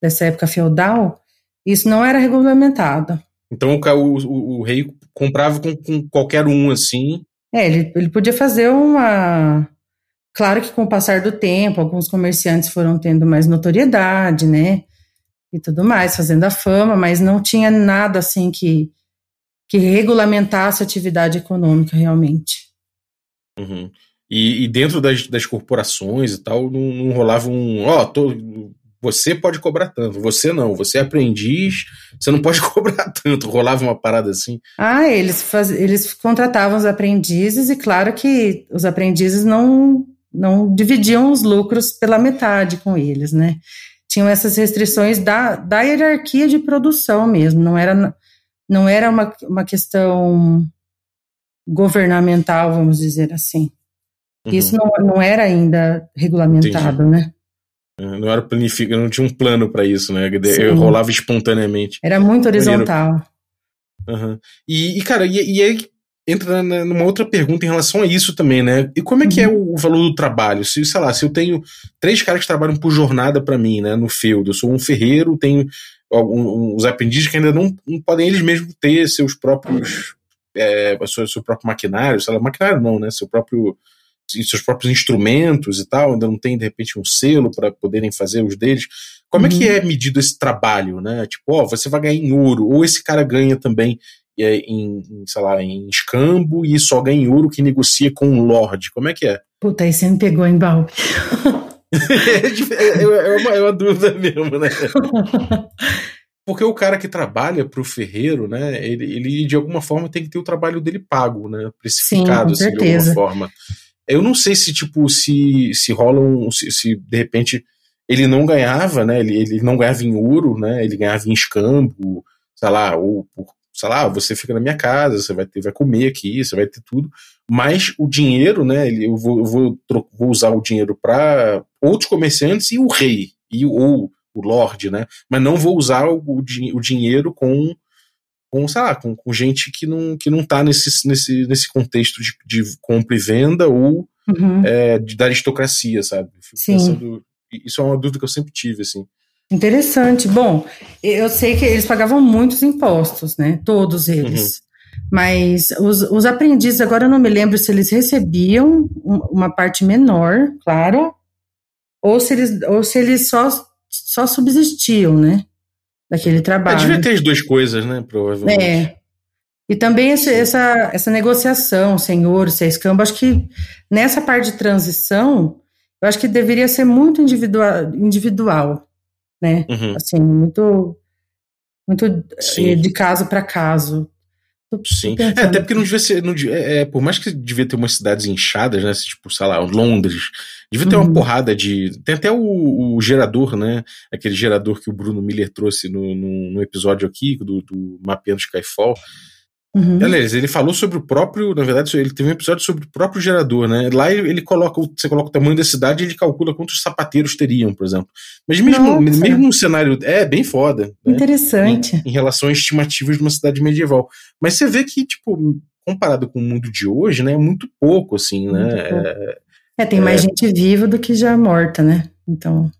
dessa época feudal, isso não era regulamentado. Então o, o, o rei comprava com, com, qualquer um assim. É, ele, ele podia fazer uma. Claro que com o passar do tempo, alguns comerciantes foram tendo mais notoriedade, né? E tudo mais, fazendo a fama, mas não tinha nada assim que, que regulamentasse a atividade econômica realmente. Uhum. E, e, dentro das, das corporações e tal, não, não rolava um. Ó, oh, você pode cobrar tanto, você não, você é aprendiz, você não pode cobrar tanto. Rolava uma parada assim. Ah, eles, faz, eles contratavam os aprendizes e claro que os aprendizes não, não dividiam os lucros pela metade com eles, né? Tinham essas restrições da, da hierarquia de produção mesmo, não era, não era uma, uma questão governamental, vamos dizer assim. Uhum. Isso não, não era ainda regulamentado, Entendi. né? É, não era planificado, não tinha um plano para isso, né? Eu rolava espontaneamente. Era muito horizontal. Uhum. E, e, cara, e, e aí entra numa outra pergunta em relação a isso também, né? E como é que é uhum. o valor do trabalho? Se, sei lá, se eu tenho três caras que trabalham por jornada para mim, né, no feudo, eu sou um ferreiro, tenho uns aprendizes que ainda não, não, podem eles mesmos ter seus próprios é, seu, seu próprio maquinário, sei lá, maquinário não, né, seu próprio seus próprios instrumentos e tal, ainda não tem de repente um selo para poderem fazer os deles. Como uhum. é que uhum. é medido esse trabalho, né? Tipo, ó, você vai ganhar em ouro, ou esse cara ganha também é, em, em, sei lá, em escambo e só ganha em ouro que negocia com um lord. Como é que é? Puta, aí você me pegou em balde. É, é, é, uma, é uma dúvida mesmo, né? Porque o cara que trabalha para o ferreiro, né, ele, ele de alguma forma tem que ter o trabalho dele pago, né, precificado, Sim, assim, de alguma forma. Eu não sei se, tipo, se, se rola um. Se, se de repente ele não ganhava, né? Ele, ele não ganhava em ouro, né? Ele ganhava em escambo, sei lá, ou por, sei lá, você fica na minha casa, você vai ter, vai comer aqui, você vai ter tudo. Mas o dinheiro, né? Ele, eu vou, eu vou, vou usar o dinheiro para outros comerciantes e o rei, e, ou o lord, né? Mas não vou usar o, o, o dinheiro com com, sei lá, com, com, gente que não, que não tá nesse, nesse, nesse contexto de, de compra e venda ou uhum. é, de, da aristocracia, sabe? Pensando, isso é uma dúvida que eu sempre tive, assim. Interessante. Bom, eu sei que eles pagavam muitos impostos, né? Todos eles. Uhum. Mas os, os aprendizes, agora eu não me lembro se eles recebiam uma parte menor, claro, ou se eles, ou se eles só, só subsistiam, né? Daquele trabalho. É, devia ter as duas coisas, né? Provavelmente. É. E também esse, essa, essa negociação, senhor, se é escambo, acho que nessa parte de transição, eu acho que deveria ser muito individual, individual né? Uhum. Assim, muito, muito eh, de caso para caso. Sim. É, até porque não devia ser. Não, é, é, por mais que devia ter umas cidades inchadas, né? Tipo, sei lá, Londres. Devia ter uhum. uma porrada de. Tem até o, o, gerador, né? Aquele gerador que o Bruno Miller trouxe no, no, no episódio aqui, do, do Mapeando Skyfall. Uhum. Aliás, ele falou sobre o próprio, na verdade, ele teve um episódio sobre o próprio gerador, né? Lá ele, coloca, você coloca o tamanho da cidade e ele calcula quantos sapateiros teriam, por exemplo. Mas mesmo, mesmo um cenário, é bem foda. Né? Interessante. Em, em, relação às estimativas de uma cidade medieval. Mas você vê que, tipo, comparado com o mundo de hoje, né, é muito pouco, assim, né? Pouco. É, é, tem mais é... gente viva do que já morta, né? Então,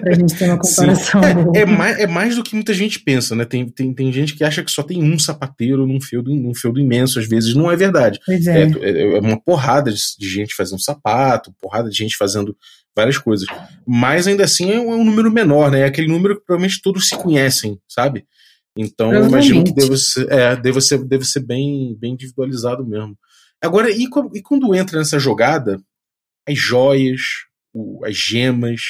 pra gente ter uma comparação. é, é, mais, é mais do que muita gente pensa, né? Tem, tem, tem gente que acha que só tem um sapateiro num feudo, num feudo imenso, às vezes não é verdade. É. É, é, é uma porrada de, de, gente fazendo sapato, porrada de gente fazendo várias coisas. Mas ainda assim é um, é um número menor, né? É aquele número que provavelmente todos se conhecem, sabe? Então, imagino que deve ser, é, deve ser, deve ser bem, bem individualizado mesmo. Agora, e, e quando entra nessa jogada, as joias, o, as gemas,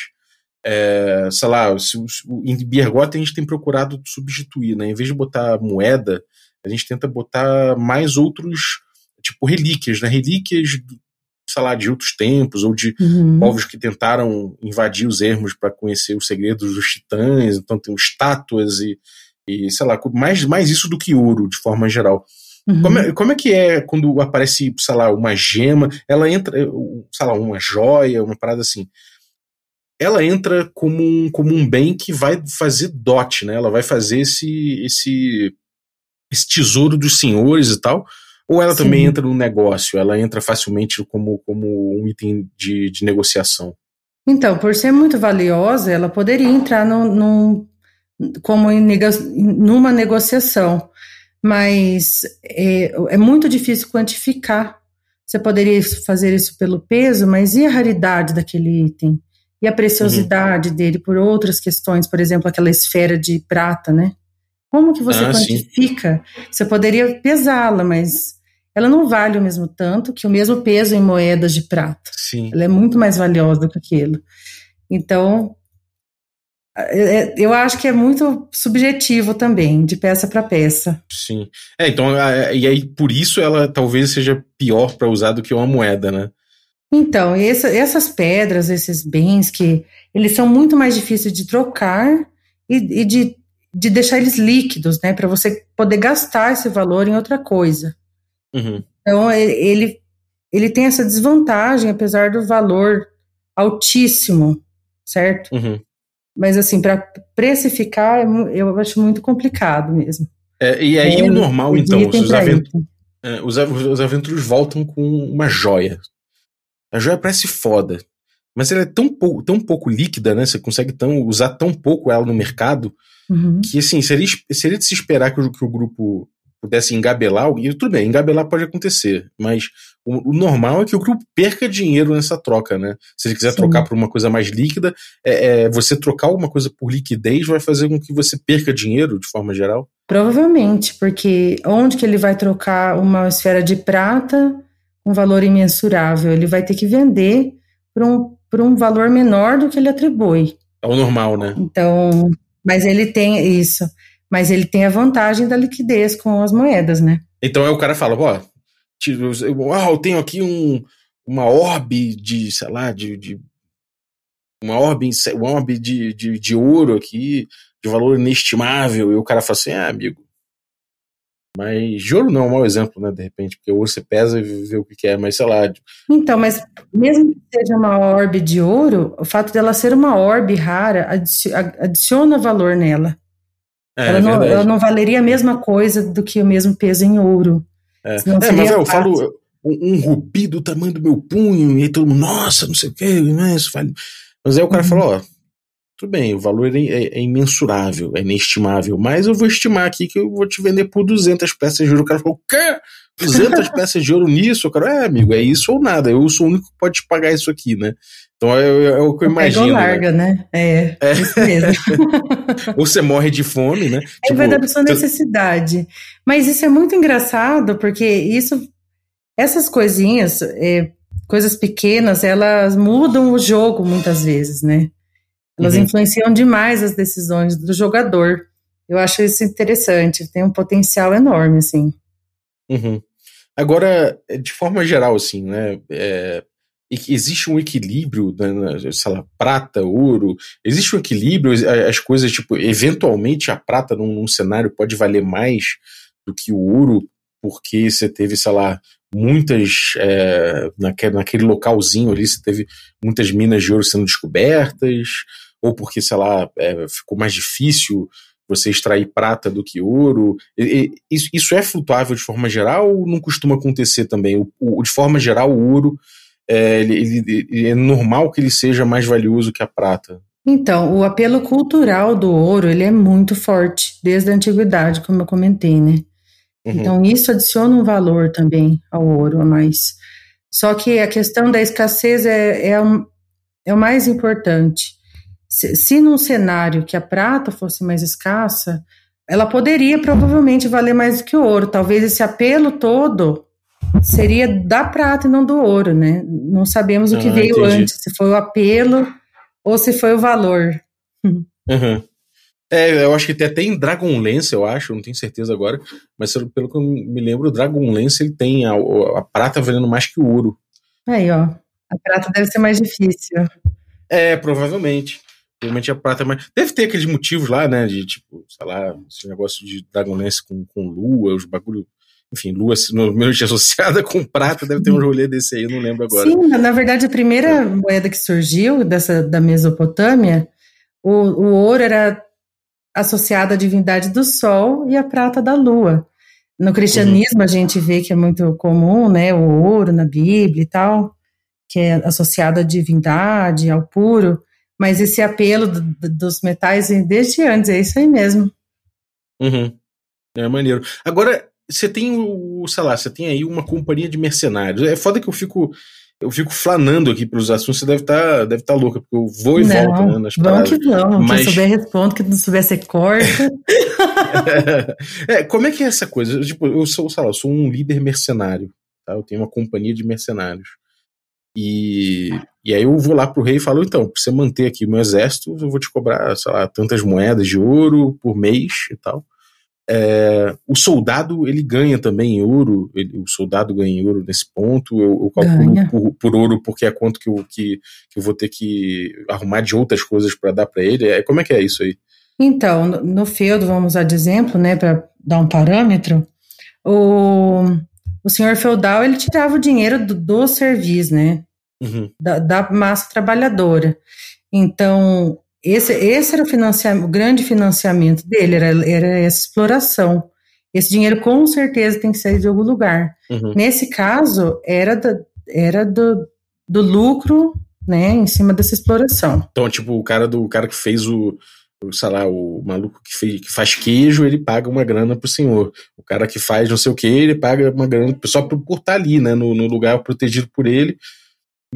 é, sei lá, se, em Bergotta a gente tem procurado substituir, né? Em vez de botar moeda, a gente tenta botar mais outros, tipo relíquias, né? Relíquias, sei lá, de outros tempos, ou de uhum. povos que tentaram invadir os ermos para conhecer os segredos dos titãs, então tem estátuas e, e, sei lá, mais, mais isso do que ouro, de forma geral. Uhum. Como, é, como é que é quando aparece, sei lá, uma gema, ela entra, sei lá, uma joia, uma parada assim. Ela entra como um, como um bem que vai fazer dote, né? Ela vai fazer esse, esse, esse tesouro dos senhores e tal. Ou ela Sim. também entra no negócio? Ela entra facilmente como, como um item de, de negociação? Então, por ser muito valiosa, ela poderia entrar no, no, como em, numa negociação mas é, é muito difícil quantificar. Você poderia fazer isso pelo peso, mas e a raridade daquele item? E a preciosidade uhum. dele por outras questões, por exemplo, aquela esfera de prata, né? Como que você ah, quantifica? Sim. Você poderia pesá-la, mas ela não vale o mesmo tanto que o mesmo peso em moedas de prata. Sim. Ela é muito mais valiosa do que aquilo. Então, é, é, eu acho que é muito subjetivo também, de peça para peça. Sim. É, então, e aí por isso ela talvez seja pior para usar do que uma moeda, né? Então, essa, essas pedras, esses bens que eles são muito mais difíceis de trocar e, e de, de deixar eles líquidos, né? Para você poder gastar esse valor em outra coisa. Uhum. Então, ele, ele tem essa desvantagem, apesar do valor altíssimo, certo? Uhum. Mas, assim, para precificar, é eu acho muito complicado mesmo. É, e aí, é, o normal, então, os, avent é, os, os aventuros voltam com uma joia. A joia parece foda, mas ela é tão, pou, tão pouco líquida, né? Você consegue tão, usar tão pouco ela no mercado uhum. que, assim, seria, seria de se esperar que o, que o grupo pudesse engabelar, e tudo bem, engabelar pode acontecer, mas o, o, normal é que o grupo perca dinheiro nessa troca, né? Se ele quiser Sim. trocar por uma coisa mais líquida, é, é, você trocar alguma coisa por liquidez vai fazer com que você perca dinheiro de forma geral? Provavelmente, porque onde que ele vai trocar uma esfera de prata um valor imensurável? Ele vai ter que vender por um, por um valor menor do que ele atribui. É o normal, né? Então, mas ele tem isso mas ele tem a vantagem da liquidez com as moedas, né? Então aí o cara fala, ó, oh, eu tenho aqui um, uma orbe de, sei lá, de, de uma orbe, uma orbe de, de, de ouro aqui, de valor inestimável, e o cara fala assim, ah, amigo, mas de ouro não é um mau exemplo, né, de repente, porque ouro você pesa e vê o que é, mas sei lá. Então, mas mesmo que seja uma orbe de ouro, o fato dela ser uma orbe rara adiciona valor nela. É, ela, não, ela, não, valeria a mesma coisa do que o mesmo peso em ouro. É, é mas eu falo um, um rubi do tamanho do meu punho, e aí todo mundo, nossa, não sei o que, mas, mas aí o cara uhum. falou, ó, tudo bem, o valor é, é, é, imensurável, é inestimável, mas eu vou estimar aqui que eu vou te vender por 200 peças de ouro. O cara falou, o quê? 200 peças de ouro nisso? O cara, é, amigo, é isso ou nada, eu sou o único que pode pagar isso aqui, né? Então é, é, é o que eu imagino. Pega larga, né? né? É, é, isso mesmo. ou você morre de fome, né? É tipo, da sua necessidade. Mas isso é muito engraçado, porque isso, essas coisinhas, é, coisas pequenas, elas mudam o jogo muitas vezes, né? Elas uhum. influenciam demais as decisões do jogador. Eu acho isso interessante, tem um potencial enorme, assim. Uhum. Agora, de forma geral, assim, né? É, existe um equilíbrio, né, sei lá, prata, ouro, existe um equilíbrio, as coisas, tipo, eventualmente a prata num, num cenário pode valer mais do que o ouro, porque você teve, sei lá, muitas, é, naquele, naquele localzinho ali, você teve muitas minas de ouro sendo descobertas, ou porque, sei lá, é, ficou mais difícil você extrair prata do que ouro. E, e, isso, é flutuável de forma geral ou não costuma acontecer também? O, o de forma geral, o ouro é, ele, ele, é normal que ele seja mais valioso que a prata. Então, o apelo cultural do ouro ele é muito forte desde a antiguidade, como eu comentei, né? Uhum. Então, isso adiciona um valor também ao ouro a mais. Só que a questão da escassez é, é, é o mais importante. Se, se num cenário que a prata fosse mais escassa, ela poderia provavelmente valer mais do que o ouro. Talvez esse apelo todo seria da prata e não do ouro, né? Não sabemos o que ah, veio entendi. antes, se foi o apelo ou se foi o valor. Uhum. É, eu acho que tem até em Dragonlance, eu acho, não tenho certeza agora, mas pelo que eu me lembro, o Dragonlance ele tem a, a prata valendo mais que o ouro. Aí, ó. A prata deve ser mais difícil. É, provavelmente. Provavelmente a prata é mais. Deve ter aqueles motivos lá, né? De tipo, sei lá, esse negócio de Dragonlance com, com lua, os bagulho enfim, lua normalmente associada com prata, deve ter um rolê desse aí, eu não lembro agora. Sim, na verdade, a primeira é. moeda que surgiu dessa da Mesopotâmia, o, o ouro era associado à divindade do sol e a prata da lua. No cristianismo, uhum. a gente vê que é muito comum, né, o ouro na Bíblia e tal, que é associado à divindade, ao puro, mas esse apelo do, dos metais desde antes, é isso aí mesmo. Uhum. É maneiro. Agora, você tem o, sei lá, você tem aí uma companhia de mercenários. É foda que eu fico eu fico flanando aqui pelos assuntos, você deve estar tá, deve tá louca, porque eu vou e não, volto né, nas vamos que vamos, Mas... quem souber responde, quem não souber você corta. é, como é que é essa coisa? Tipo, eu sou, sei lá, eu sou um líder mercenário, tá? eu tenho uma companhia de mercenários. E, e aí eu vou lá pro rei e falo, então, pra você manter aqui o meu exército, eu vou te cobrar, sei lá, tantas moedas de ouro por mês e tal. É, o soldado ele ganha também ouro, ele, o soldado ganha ouro nesse ponto. Eu, eu calculo por, por, ouro porque é quanto que eu, que, que eu vou ter que arrumar de outras coisas para dar para ele. É, como é que é isso aí? Então, no, no feudo, vamos usar de exemplo, né, para dar um parâmetro, o, o senhor feudal ele tirava o dinheiro do, do serviço, né, uhum. da, da massa trabalhadora. Então, esse, esse era o, financiamento, o grande financiamento dele, era, era essa exploração. Esse dinheiro com certeza tem que sair de algum lugar. Uhum. Nesse caso, era, do, era do, do lucro né, em cima dessa exploração. Então, tipo, o cara do o cara que fez o, o sei lá, o maluco que, fez, que faz queijo, ele paga uma grana pro senhor. O cara que faz não sei o que, ele paga uma grana só por, por estar ali, né, no, no lugar protegido por ele.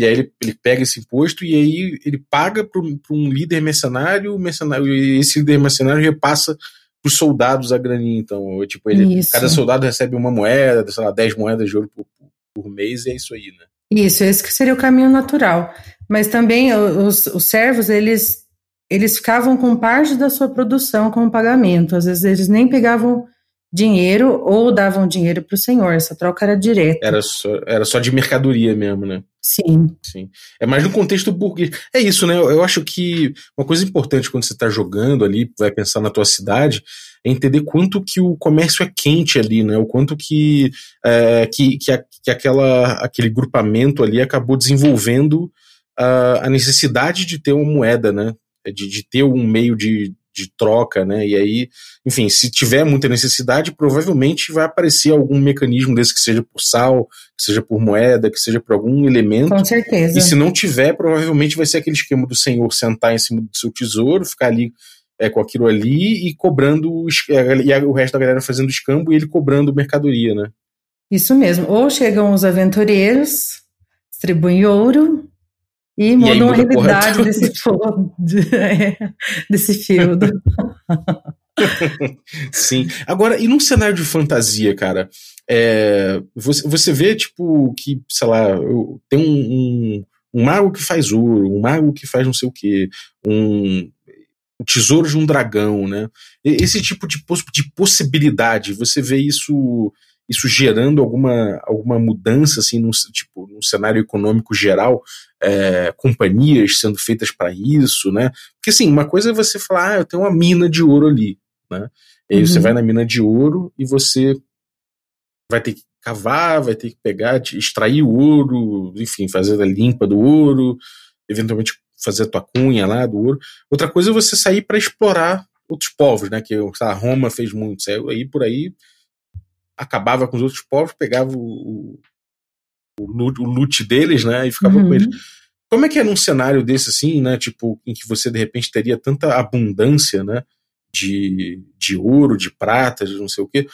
E aí ele, ele pega esse imposto e aí ele paga para um líder mercenário, mercenário, e esse líder mercenário repassa para os soldados a graninha. Então, tipo, ele, cada soldado recebe uma moeda, sei lá, 10 moedas de ouro por, por mês, e é isso aí, né? Isso, esse que seria o caminho natural. Mas também os, os servos, eles, eles ficavam com parte da sua produção como pagamento. Às vezes eles nem pegavam dinheiro ou davam dinheiro para o senhor. Essa troca era direta. Era só, era só de mercadoria mesmo, né? Sim. Sim. É mais no contexto burguês. É isso, né? Eu, acho que uma coisa importante quando você está jogando ali, vai pensar na tua cidade, é entender quanto que o comércio é quente ali, né? O quanto que, é, que, que, a, que aquela, aquele grupamento ali acabou desenvolvendo a, a necessidade de ter uma moeda, né? De, de ter um meio de, de troca, né? E aí, enfim, se tiver muita necessidade, provavelmente vai aparecer algum mecanismo desse que seja por sal, que seja por moeda, que seja por algum elemento. Com certeza. E se não tiver, provavelmente vai ser aquele esquema do senhor sentar em cima do seu tesouro, ficar ali é, com aquilo ali e cobrando, e o resto da galera fazendo escambo e ele cobrando mercadoria, né? Isso mesmo. Ou chegam os aventureiros, distribuem ouro, e mudam a realidade desse, de, é, desse filme. Sim. Agora, e num cenário de fantasia, cara, é, você, você vê, tipo, que, sei lá, tem um, um, um, mago que faz ouro, um mago que faz não sei o quê, um, um tesouro de um dragão, né? Esse tipo de, de possibilidade, você vê isso isso gerando alguma, alguma mudança assim no, tipo, no cenário econômico geral, é, companhias sendo feitas para isso, né? Porque assim, uma coisa é você falar, ah, eu tenho uma mina de ouro ali, né? E aí uhum. você vai na mina de ouro e você vai ter que cavar, vai ter que pegar, extrair o ouro, enfim, fazer a limpa do ouro, eventualmente fazer a tua cunha lá do ouro. Outra coisa é você sair para explorar outros povos, né? Que a Roma fez muito. Saiu aí por aí, acabava com os outros povos, pegava o, o, o loot deles, né? E ficava uhum. com eles. Como é que é num cenário desse assim, né? Tipo, em que você de repente teria tanta abundância, né? De, de ouro, de prata, de não sei o quê.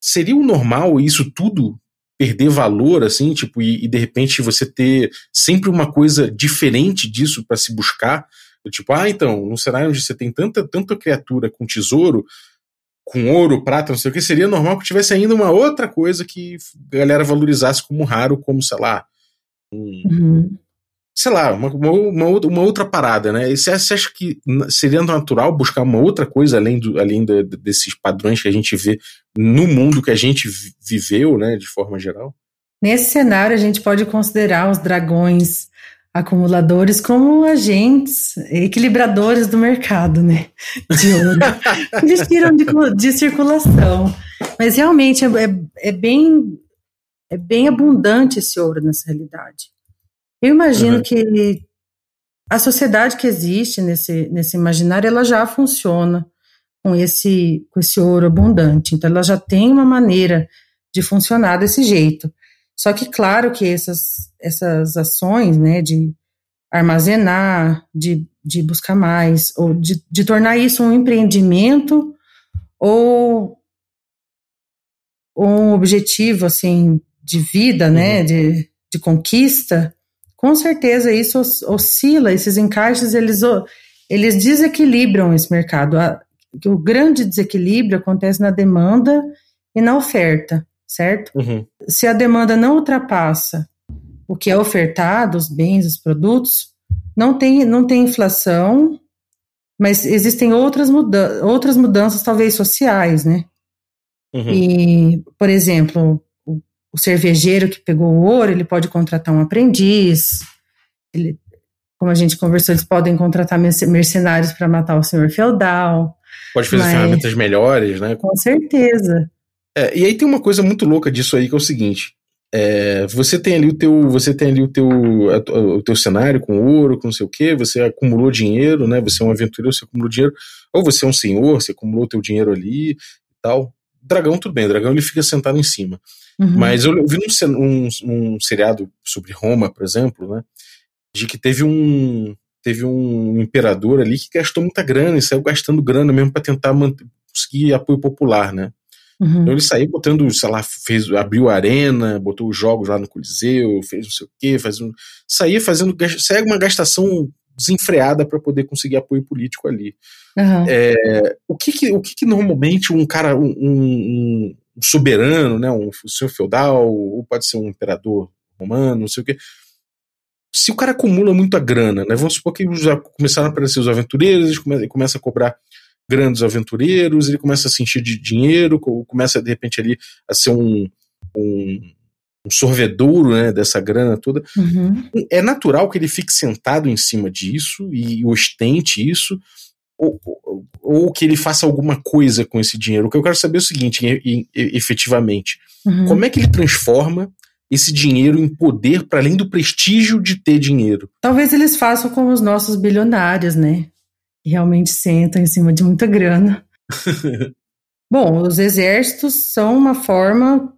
Seria o normal isso tudo perder valor, assim, tipo, e, e, de repente você ter sempre uma coisa diferente disso para se buscar. Tipo, ah, então, num cenário onde você tem tanta, tanta criatura com tesouro, com ouro, prata, não sei o que, seria normal que tivesse ainda uma outra coisa que a galera valorizasse como raro, como, sei lá, um, uhum. sei lá, uma, uma, uma, outra parada, né? E você acha que seria natural buscar uma outra coisa além, do, além de, desses padrões que a gente vê no mundo que a gente viveu, né, de forma geral? Nesse cenário, a gente pode considerar os dragões acumuladores como agentes equilibradores do mercado, né? De ouro. Eles tiram de, de, circulação. Mas realmente é, é, é, bem, é bem abundante esse ouro nessa realidade. Eu imagino uhum. que a sociedade que existe nesse, nesse imaginário, ela já funciona com esse, com esse ouro abundante. Então, ela já tem uma maneira de funcionar desse jeito. Só que, claro que essas, essas ações, né, de armazenar, de, de buscar mais, ou de, de tornar isso um empreendimento ou um objetivo, assim, de vida, né, uhum. de, de conquista, com certeza isso oscila, esses encaixes, eles, eles desequilibram esse mercado. O grande desequilíbrio acontece na demanda e na oferta certo? Uhum. Se a demanda não ultrapassa o que é ofertado, os bens, os produtos, não tem, não tem inflação, mas existem outras, muda outras mudanças, talvez sociais, né? Uhum. E, por exemplo, o, o, cervejeiro que pegou o ouro, ele pode contratar um aprendiz, ele, como a gente conversou, eles podem contratar mercenários para matar o senhor feudal. Pode fazer mas, ferramentas melhores, né? Com certeza. É, e aí tem uma coisa muito louca disso aí que é o seguinte: é, você tem ali o teu, você tem ali o teu, o teu cenário com ouro, com não sei o que, você acumulou dinheiro, né? Você é um aventureiro, você acumulou dinheiro, ou você é um senhor, você acumulou o teu dinheiro ali e tal. Dragão, tudo bem, o dragão ele fica sentado em cima. Uhum. Mas eu, eu vi um, um, um, seriado sobre Roma, por exemplo, né? De que teve um teve um imperador ali que gastou muita grana e saiu gastando grana mesmo para tentar manter, conseguir apoio popular, né? Uhum. Então ele saiu botando, sei lá, fez, abriu a arena, botou os jogos lá no Coliseu, fez não sei o quê, faz um, saía fazendo, segue uma gastação desenfreada para poder conseguir apoio político ali. Uhum. É, o que que, o que que normalmente um cara, um, um, um soberano, né, um, um senhor feudal, ou pode ser um imperador romano, não sei o quê, se o cara acumula muita grana, né, vamos supor que já começaram a aparecer os aventureiros, eles começam, começam a cobrar grandes aventureiros, ele começa a se encher de dinheiro, começa de repente ali a ser um, um, um sorvedouro né, dessa grana toda. Uhum. É natural que ele fique sentado em cima disso e ostente isso, ou, ou, ou, que ele faça alguma coisa com esse dinheiro. O que eu quero saber é o seguinte, efetivamente, uhum. como é que ele transforma esse dinheiro em poder para além do prestígio de ter dinheiro? Talvez eles façam como os nossos bilionários, né? Realmente sentam em cima de muita grana. Bom, os exércitos são uma forma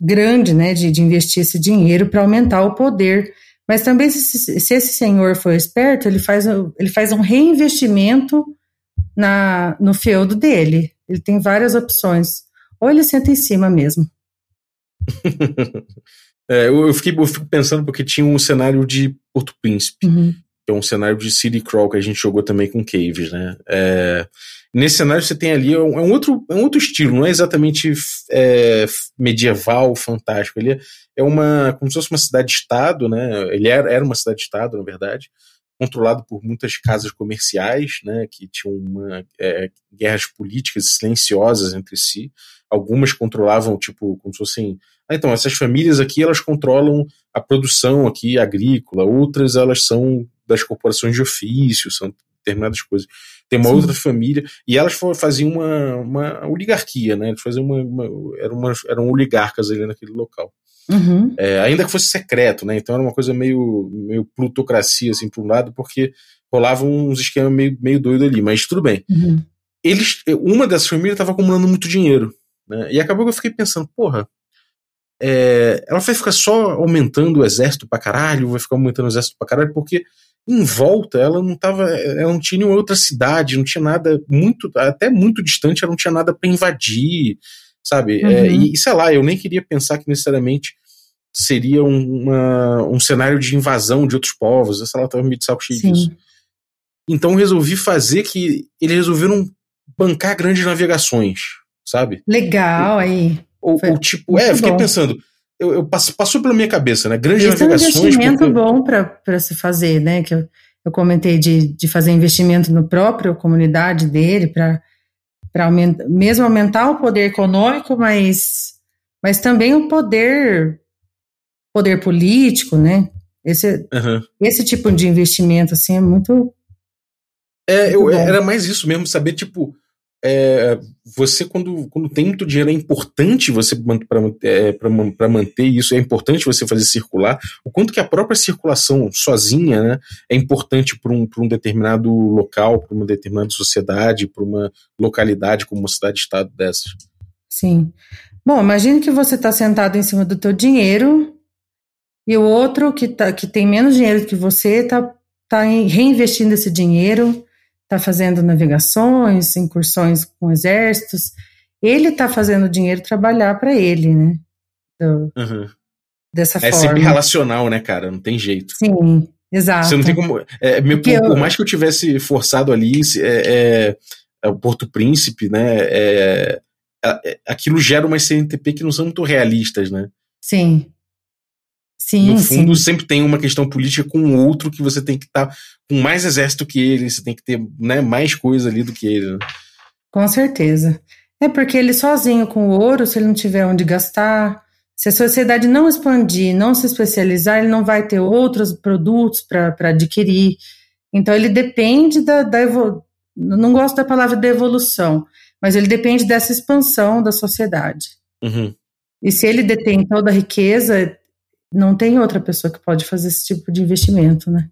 grande né, de, de investir esse dinheiro para aumentar o poder. Mas também, se, se, esse senhor for esperto, ele faz, ele faz um reinvestimento na, no feudo dele. Ele tem várias opções. Ou ele senta em cima mesmo. é, eu, fiquei, eu fico pensando porque tinha um cenário de Porto Príncipe. Uhum é um cenário de City Crawl que a gente jogou também com Caves, né? É, nesse cenário você tem ali é um, é um, outro, é um outro estilo, não é exatamente é, medieval, fantástico. Ele é, uma como se fosse uma cidade-estado, né? Ele era, era uma cidade-estado, na verdade, controlado por muitas casas comerciais, né? Que tinham uma, é, guerras políticas silenciosas entre si. algumas controlavam, tipo, como se fossem. Ah, então, essas famílias aqui elas controlam a produção aqui agrícola, outras elas são das corporações de ofício, são determinadas coisas. Tem uma Sim. outra família, e elas faziam uma, uma oligarquia, né? Eles faziam uma, uma, eram, uma, eram oligarcas ali naquele local. Uhum. É, ainda que fosse secreto, né? Então era uma coisa meio, meio plutocracia, assim, por um lado, porque rolavam uns esquemas meio, meio doido ali, mas tudo bem. Uhum. Eles, uma dessas famílias estava acumulando muito dinheiro, né? E acabou que eu fiquei pensando, porra, é, ela vai ficar só aumentando o exército pra caralho, vai ficar aumentando o exército pra caralho, porque em volta ela não tava, ela não tinha nenhuma outra cidade, não tinha nada muito, até muito distante, ela não tinha nada para invadir, sabe? É, uhum. É, e, sei lá, eu nem queria pensar que necessariamente seria uma, um cenário de invasão de outros povos, sei lá, tava meio de saco cheio Sim. disso. Então resolvi fazer que eles resolveram bancar grandes navegações, sabe? Legal aí. Ou, ou tipo, é, eu fiquei bom. pensando, eu, eu passou pela minha cabeça, né? Grandes Esse navegações. é um investimento porque... bom para se fazer, né? Que eu, eu comentei de, de fazer investimento no próprio comunidade dele, para aumentar, mesmo aumentar o poder econômico, mas, mas também o poder, poder político, né? Esse, uhum. esse tipo de investimento, assim, é muito. É, eu, era mais isso mesmo, saber, tipo, é, você, quando, quando tem muito dinheiro, é importante você para é, manter isso, é importante você fazer circular. O quanto que a própria circulação sozinha né, é importante para um, um determinado local, para uma determinada sociedade, para uma localidade como uma cidade-estado dessas. Sim. Bom, imagine que você está sentado em cima do teu dinheiro e o outro que, tá, que tem menos dinheiro que você está tá reinvestindo esse dinheiro está fazendo navegações, incursões com exércitos. Ele está fazendo o dinheiro trabalhar para ele, né? Do, uhum. Dessa é forma. É sempre relacional, né, cara? Não tem jeito. Sim, exato. Você não tem como. É, por, eu... por, mais que eu tivesse forçado ali, é, é, é o Porto Príncipe, né? É, é, aquilo gera umas CNTP que não são muito realistas, né? Sim. Sim, no fundo, sim. sempre tem uma questão política com o outro que você tem que estar tá com mais exército que ele, você tem que ter né, mais coisa ali do que ele. Né? Com certeza. É porque ele sozinho com o ouro, se ele não tiver onde gastar, se a sociedade não expandir, não se especializar, ele não vai ter outros produtos para adquirir. Então ele depende da, da evol... não gosto da palavra de evolução, mas ele depende dessa expansão da sociedade. Uhum. E se ele detém toda a riqueza, não tem outra pessoa que pode fazer esse tipo de investimento, né?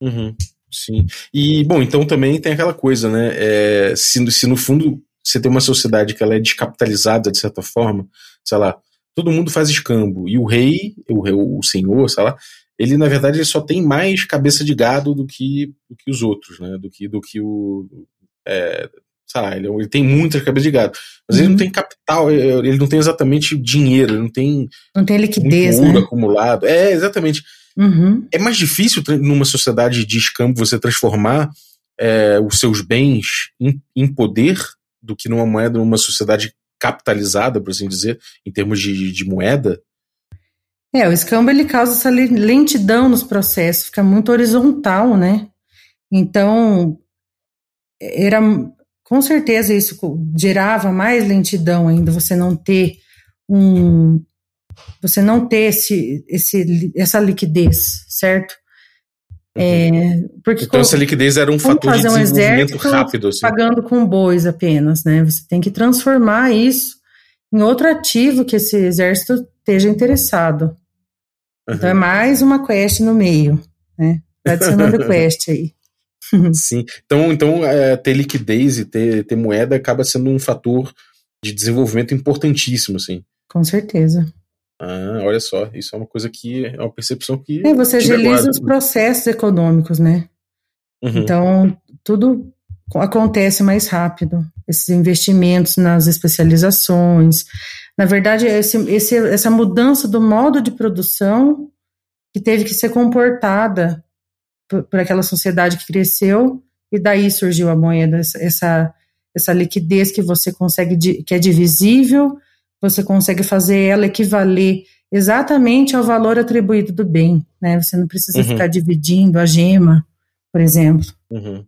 Uhum, sim. E, bom, então também tem aquela coisa, né? É, se, se no fundo você tem uma sociedade que ela é descapitalizada de certa forma, sei lá, todo mundo faz escambo, e o rei, o, rei, o senhor, sei lá, ele na verdade ele só tem mais cabeça de gado do que, do que os outros, né? Do que, do que o. É, sei lá, ele, ele tem muitas cabeças de gado. Mas uhum. ele não tem capital, ele não tem exatamente dinheiro, ele não tem. Não tem liquidez. Muito né? acumulado. É, exatamente. Uhum. É mais difícil numa sociedade de escambo você transformar é, os seus bens em, em, poder do que numa moeda, numa sociedade capitalizada, por assim dizer, em termos de, de moeda. É, o escambo ele causa essa lentidão nos processos, fica muito horizontal, né? Então, era com certeza isso gerava mais lentidão ainda, você não ter um você não ter esse, esse essa liquidez, certo? Uhum. É, porque então essa liquidez era um fator de desenvolvimento um rápido, assim. pagando com bois apenas, né? Você tem que transformar isso em outro ativo que esse exército esteja interessado. Uhum. Então é mais uma quest no meio, né? Adicionando quest aí. Sim. Então, então é, ter liquidez e ter, ter moeda acaba sendo um fator de desenvolvimento importantíssimo, assim. Com certeza. Ah, olha só, isso é uma coisa que é uma percepção que. É, você agiliza os processos econômicos, né? Uhum. Então, tudo acontece mais rápido. Esses investimentos nas especializações. Na verdade, esse, esse, essa mudança do modo de produção que teve que ser comportada por, por aquela sociedade que cresceu, e daí surgiu a moeda, essa, essa liquidez que você consegue, que é divisível, você consegue fazer ela equivaler exatamente ao valor atribuído do bem, né? Você não precisa uhum. ficar dividindo a gema, por exemplo. Uhum.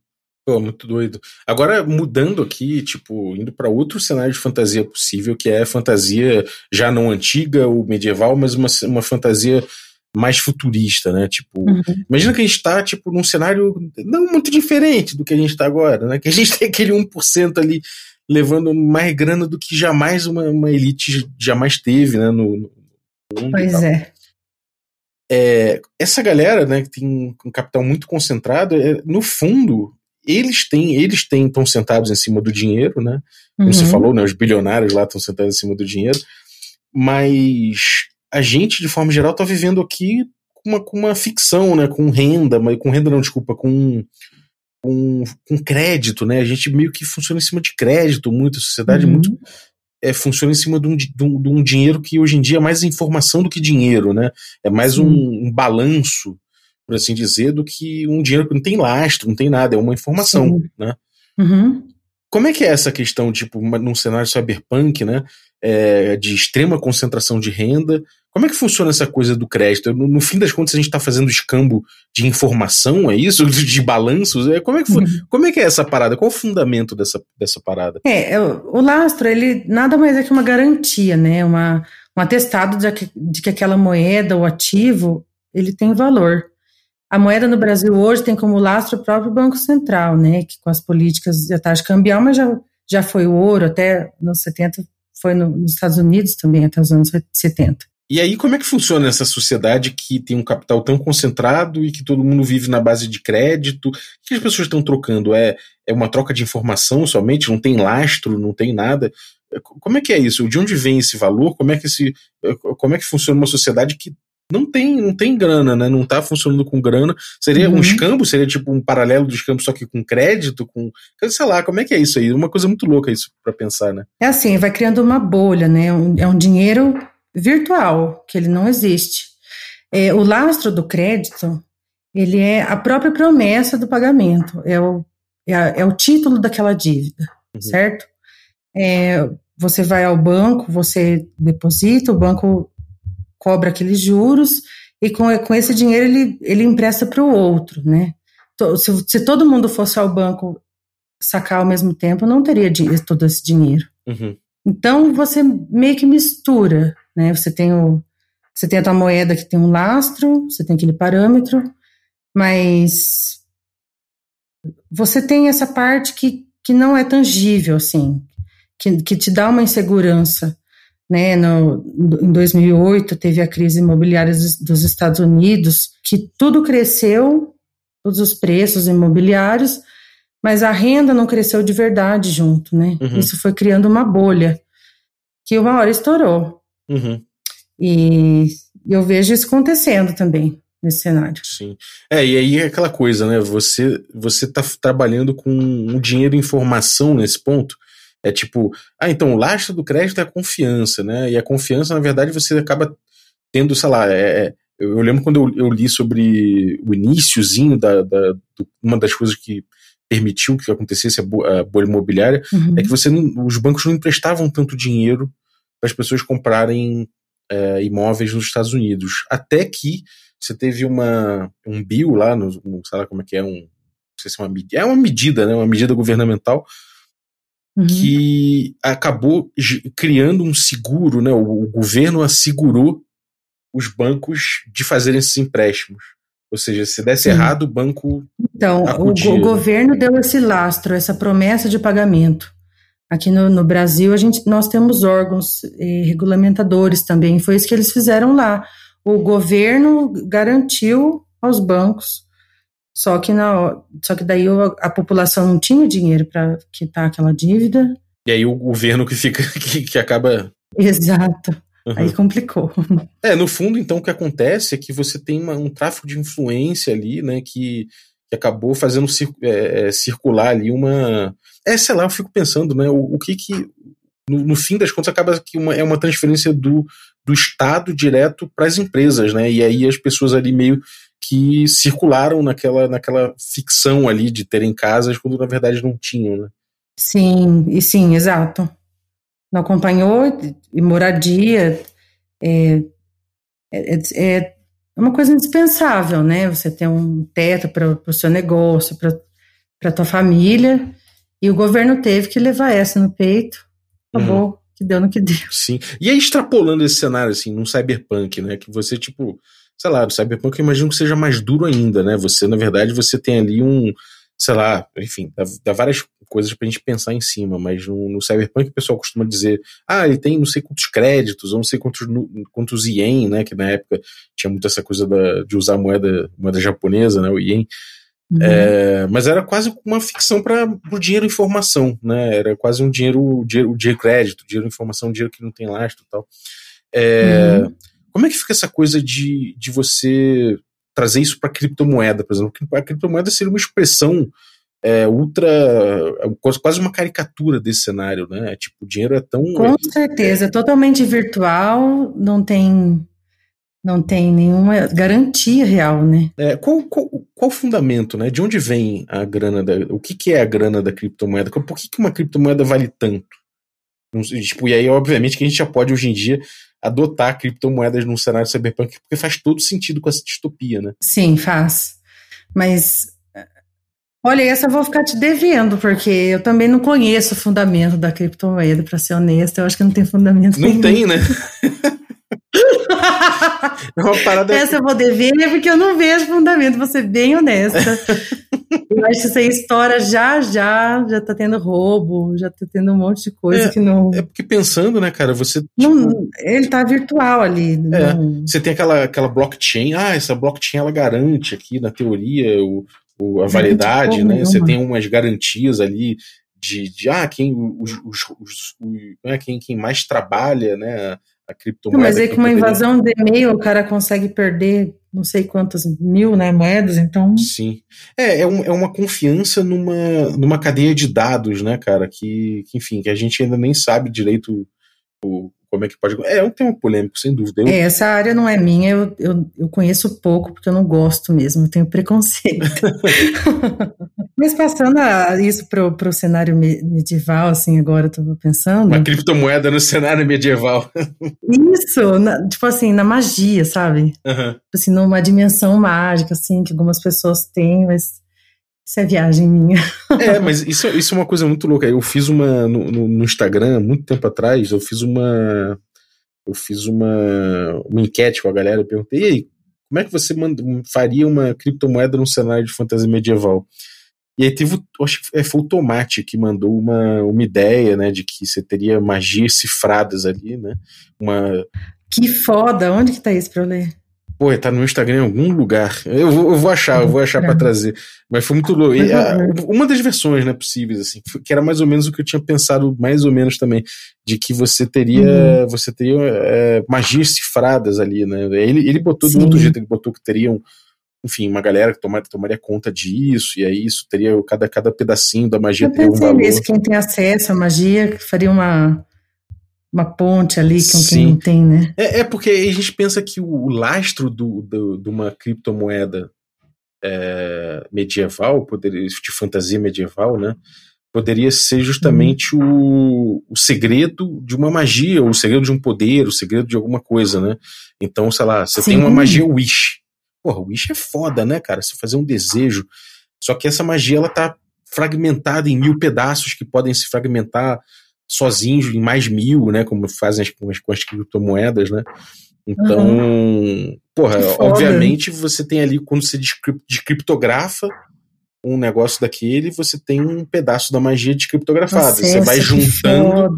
Pô, muito doido. Agora, mudando aqui, tipo, indo para outro cenário de fantasia possível, que é fantasia já não antiga ou medieval, mas uma, uma fantasia mais futurista, né? Tipo, uhum. imagina que a gente tá, tipo, num cenário não muito diferente do que a gente tá agora, né? Que a gente tem aquele 1% ali levando mais grana do que jamais uma, uma elite jamais teve, né? No, no mundo pois é. é. Essa galera, né, que tem um capital muito concentrado, é, no fundo, eles têm, eles têm, estão sentados em cima do dinheiro, né? Como uhum. você falou, né? Os bilionários lá estão sentados em cima do dinheiro, mas a gente, de forma geral, está vivendo aqui com uma, com uma ficção, né? Com renda, mas com renda não, desculpa, com, com, com crédito, né? A gente meio que funciona em cima de crédito, muito, a sociedade uhum. muito é, funciona em cima de um, de, um, de um, dinheiro que hoje em dia é mais informação do que dinheiro, né? É mais um, um, balanço por assim dizer, do que um dinheiro que não tem lastro, não tem nada, é uma informação, Sim. né? Uhum. Como é que é essa questão, tipo, num cenário cyberpunk, né? É, de extrema concentração de renda. Como é que funciona essa coisa do crédito? No, no fim das contas, a gente está fazendo escambo de informação, é isso? De balanços? É, como, é que, uhum. como é que é essa parada? Qual o fundamento dessa, dessa parada? É, é o lastro, ele nada mais é que uma garantia, né? Uma, um atestado de que, de que aquela moeda ou ativo ele tem valor. A moeda no Brasil hoje tem como lastro o próprio Banco Central, né, que com as políticas de taxa cambial, mas já, já foi o ouro até nos 70, foi no, nos Estados Unidos também até os anos 70. E aí, como é que funciona essa sociedade que tem um capital tão concentrado e que todo mundo vive na base de crédito? O que as pessoas estão trocando? É, é uma troca de informação somente? Não tem lastro, não tem nada? Como é que é isso? De onde vem esse valor? Como é que, esse, como é que funciona uma sociedade que não tem, não tem grana, né? Não tá funcionando com grana. Seria uhum. um escambo, seria tipo um paralelo do escambo, só que com crédito, com. Sei lá, como é que é isso aí? Uma coisa muito louca isso para pensar, né? É assim, vai criando uma bolha, né? é um dinheiro virtual, que ele não existe. É, o lastro do crédito, ele é a própria promessa do pagamento, é o, é, a, é o título daquela dívida, uhum. certo? É, você vai ao banco, você deposita, o banco cobra aqueles juros e com, com esse dinheiro ele, ele empresta para o outro, né? Se, se, todo mundo fosse ao banco sacar ao mesmo tempo, não teria todo esse dinheiro. Uhum. Então você meio que mistura, né? Você tem o você tem a tua moeda que tem um lastro, você tem aquele parâmetro, mas você tem essa parte que, que não é tangível, assim, que, que te dá uma insegurança né, no, em 2008 teve a crise imobiliária dos Estados Unidos, que tudo cresceu, todos os preços imobiliários, mas a renda não cresceu de verdade junto, né? Uhum. Isso foi criando uma bolha que uma hora estourou. Uhum. E eu vejo isso acontecendo também nesse cenário. Sim. É, e aí é aquela coisa, né? Você você está trabalhando com um dinheiro e informação nesse ponto é tipo, ah, então o lastro do crédito é a confiança, né? E a confiança, na verdade, você acaba tendo, sei lá, é, é eu, lembro quando eu, eu, li sobre o iníciozinho da, da do, uma das coisas que permitiu que acontecesse a, a bolha imobiliária uhum. é que você não, os bancos não emprestavam tanto dinheiro para as pessoas comprarem é, imóveis nos Estados Unidos, até que você teve uma um bill lá no, no sei lá como é que é um não sei se é uma medida, é uma medida, né, uma medida governamental uhum. que acabou criando um seguro, né? O, o, governo assegurou os bancos de fazerem esses empréstimos. Ou seja, se desse Sim. errado, o banco. Então, o, o, governo deu esse lastro, essa promessa de pagamento. Aqui no, no Brasil, a gente, nós temos órgãos eh, regulamentadores também. Foi isso que eles fizeram lá. O governo garantiu aos bancos só que, na, só que daí a população não tinha dinheiro para quitar aquela dívida. E aí o governo que fica que, que acaba. Exato. Uhum. Aí complicou. É, no fundo, então, o que acontece é que você tem uma, um tráfico de influência ali, né, que, que acabou fazendo é, é, circular ali uma. É, sei lá, eu fico pensando, né, o, o que que. No, no, fim das contas, acaba que uma, é uma transferência do, do Estado direto para as empresas, né? E aí as pessoas ali meio que circularam naquela, naquela ficção ali de terem casas quando na verdade não tinham, né? Sim, e sim, exato. Não acompanhou e moradia é, é, é, é uma coisa indispensável, né? Você ter um teto para o seu negócio, para para tua família. E o governo teve que levar essa no peito. Acabou. Uhum. Que deu no que deu. Sim. E aí, extrapolando esse cenário, assim, num cyberpunk, né? Que você, tipo, sei lá, no cyberpunk eu imagino que seja mais duro ainda, né? Você, na verdade, você tem ali um, sei lá, enfim, dá, dá várias coisas pra gente pensar em cima, mas no, no, Cyberpunk o pessoal costuma dizer, ah, ele tem não sei quantos créditos, ou não sei quantos, quantos ien, né, que na época tinha muito essa coisa da, de usar moeda, moeda japonesa, né, o ien, uhum. é, mas era quase uma ficção para o dinheiro informação, né, era quase um dinheiro, dinheiro, dinheiro crédito, dinheiro informação, dinheiro que não tem lastro e tal. É, uhum. Como é que fica essa coisa de, de você trazer isso para criptomoeda, por exemplo? A criptomoeda seria uma expressão é, ultra. quase uma caricatura desse cenário, né? Tipo, o dinheiro é tão. Com certeza, é totalmente virtual, não tem. Não tem nenhuma garantia real, né? É, qual, qual, qual o fundamento, né? De onde vem a grana da. O que, que é a grana da criptomoeda? Por que, que uma criptomoeda vale tanto? Tipo, e aí, obviamente, que a gente já pode hoje em dia adotar criptomoedas num cenário cyberpunk, porque faz todo sentido com essa distopia, né? Sim, faz. Mas Olha, essa eu vou ficar te devendo, porque eu também não conheço o fundamento da criptomoeda, para ser honesta. Eu acho que não tem fundamento Não nenhum. tem, né? é uma parada... Essa eu vou dever porque eu não vejo fundamento, vou ser bem honesta. eu acho que essa história já, já, já tá tendo roubo, já tá tendo um monte de coisa é, que não. É porque pensando, né, cara, você. Não, tipo... Ele tá virtual ali. É, não... Você tem aquela, aquela blockchain, ah, essa blockchain ela garante aqui na teoria o, o a validade, né? Você tem umas garantias ali de, de ah, quem, os, os, os, os né, quem, quem mais trabalha, né? A criptomoeda. Mas é que uma invasão de e-mail o cara consegue perder não sei quantas mil né, moedas, então. Sim. É, é, um, é uma confiança numa, numa cadeia de dados, né, cara, que, que, enfim, que a gente ainda nem sabe direito o, como é que pode. É um tema polêmico, sem dúvida. Eu... É, essa área não é minha, eu, eu, eu conheço pouco, porque eu não gosto mesmo, eu tenho preconceito. Mas passando a, isso pro, pro cenário medieval, assim, agora eu tô pensando. Uma criptomoeda no cenário medieval. Isso, na, tipo assim, na magia, sabe? Uhum. Assim, numa dimensão mágica, assim, que algumas pessoas têm, mas isso é viagem minha. É, mas isso, isso é uma coisa muito louca. Eu fiz uma. No, no, Instagram, muito tempo atrás, eu fiz uma. Eu fiz uma, uma enquete com a galera. Eu perguntei, e aí, como é que você manda, faria uma criptomoeda num cenário de fantasia medieval? E aí teve, acho que foi o Tomate que mandou uma, uma ideia, né, de que você teria magias cifradas ali, né? Uma... Que foda! Onde que tá isso pra eu ler? Pô, tá no Instagram em algum lugar. Eu vou, eu vou achar, eu vou achar para trazer. Mas foi muito louco. E, a, uma das versões, né, possíveis, assim, que era mais ou menos o que eu tinha pensado, mais ou menos também, de que você teria, uhum. você teria é, magias cifradas ali, né? Ele, ele botou Sim. do outro jeito, ele botou que teriam, enfim, uma galera que tomar, tomaria conta disso, e aí isso teria, cada, cada pedacinho da magia eu teria um valor. Nisso, quem tem acesso à magia faria uma uma ponte ali com Sim. quem não tem, né? É, é, porque a gente pensa que o lastro do, do de uma criptomoeda é, medieval, poderia, de fantasia medieval, né? Poderia ser justamente hum. o, o segredo de uma magia, ou o segredo de um poder, o segredo de alguma coisa, né? Então, sei lá, você Sim. tem uma magia Wish. Porra, Wish é foda, né, cara? Você fazer um desejo. Só que essa magia, ela tá fragmentada em mil pedaços que podem se fragmentar sozinhos em mais mil, né? Como fazem as, com, as, com as criptomoedas, né? Então, uhum. porra, obviamente você tem ali, quando você descriptografa um negócio daquele, você tem um pedaço da magia descriptografada. Nossa, você vai juntando.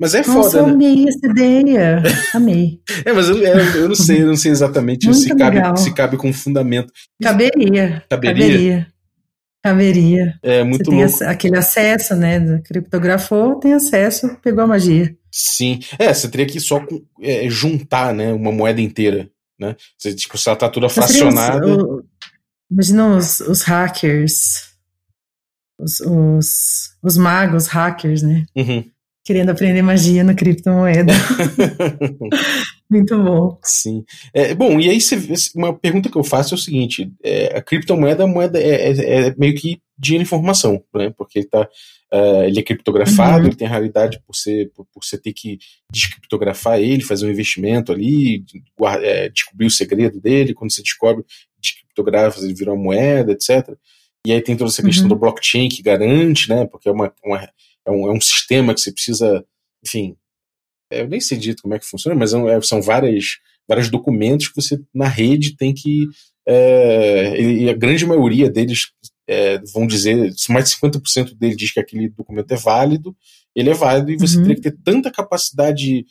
Mas é Nossa, foda, eu né? amei essa ideia. Amei. é, mas eu, é, eu, não sei, eu não sei exatamente se cabe, se cabe com fundamento. Caberia. Caberia. Caberia. Caberia. É muito Você louco. Tem aquele acesso, né? Criptografou, tem acesso, pegou a magia. Sim. É, você teria que só é, juntar, né? Uma moeda inteira, né? Você, tipo, se ela tá toda fracionada... Os, imagina os, os hackers, os, os, os, magos hackers, né? Uhum. Querendo aprender magia na criptomoeda. Muito bom. Sim. É, bom, e aí você, uma pergunta que eu faço é o seguinte: é, a criptomoeda, a moeda é, é, é, meio que dinheiro informação, né? Porque ele, tá, uh, ele é criptografado, uhum. ele tem a realidade por, ser, por, por você ter que descriptografar ele, fazer um investimento ali, é, descobrir o segredo dele, quando você descobre, descriptografa, ele vira uma moeda, etc. E aí tem toda essa questão Uhum. do blockchain que garante, né? Porque é, uma, uma- é, um, é um sistema que você precisa, enfim, eu nem sei dito como é que funciona, mas é é- são várias, vários documentos que você na rede tem que. é, e a grande maioria deles é, vão dizer, mais de 50% dele diz que aquele documento é válido, ele é válido e você Uhum. teria que ter tanta capacidade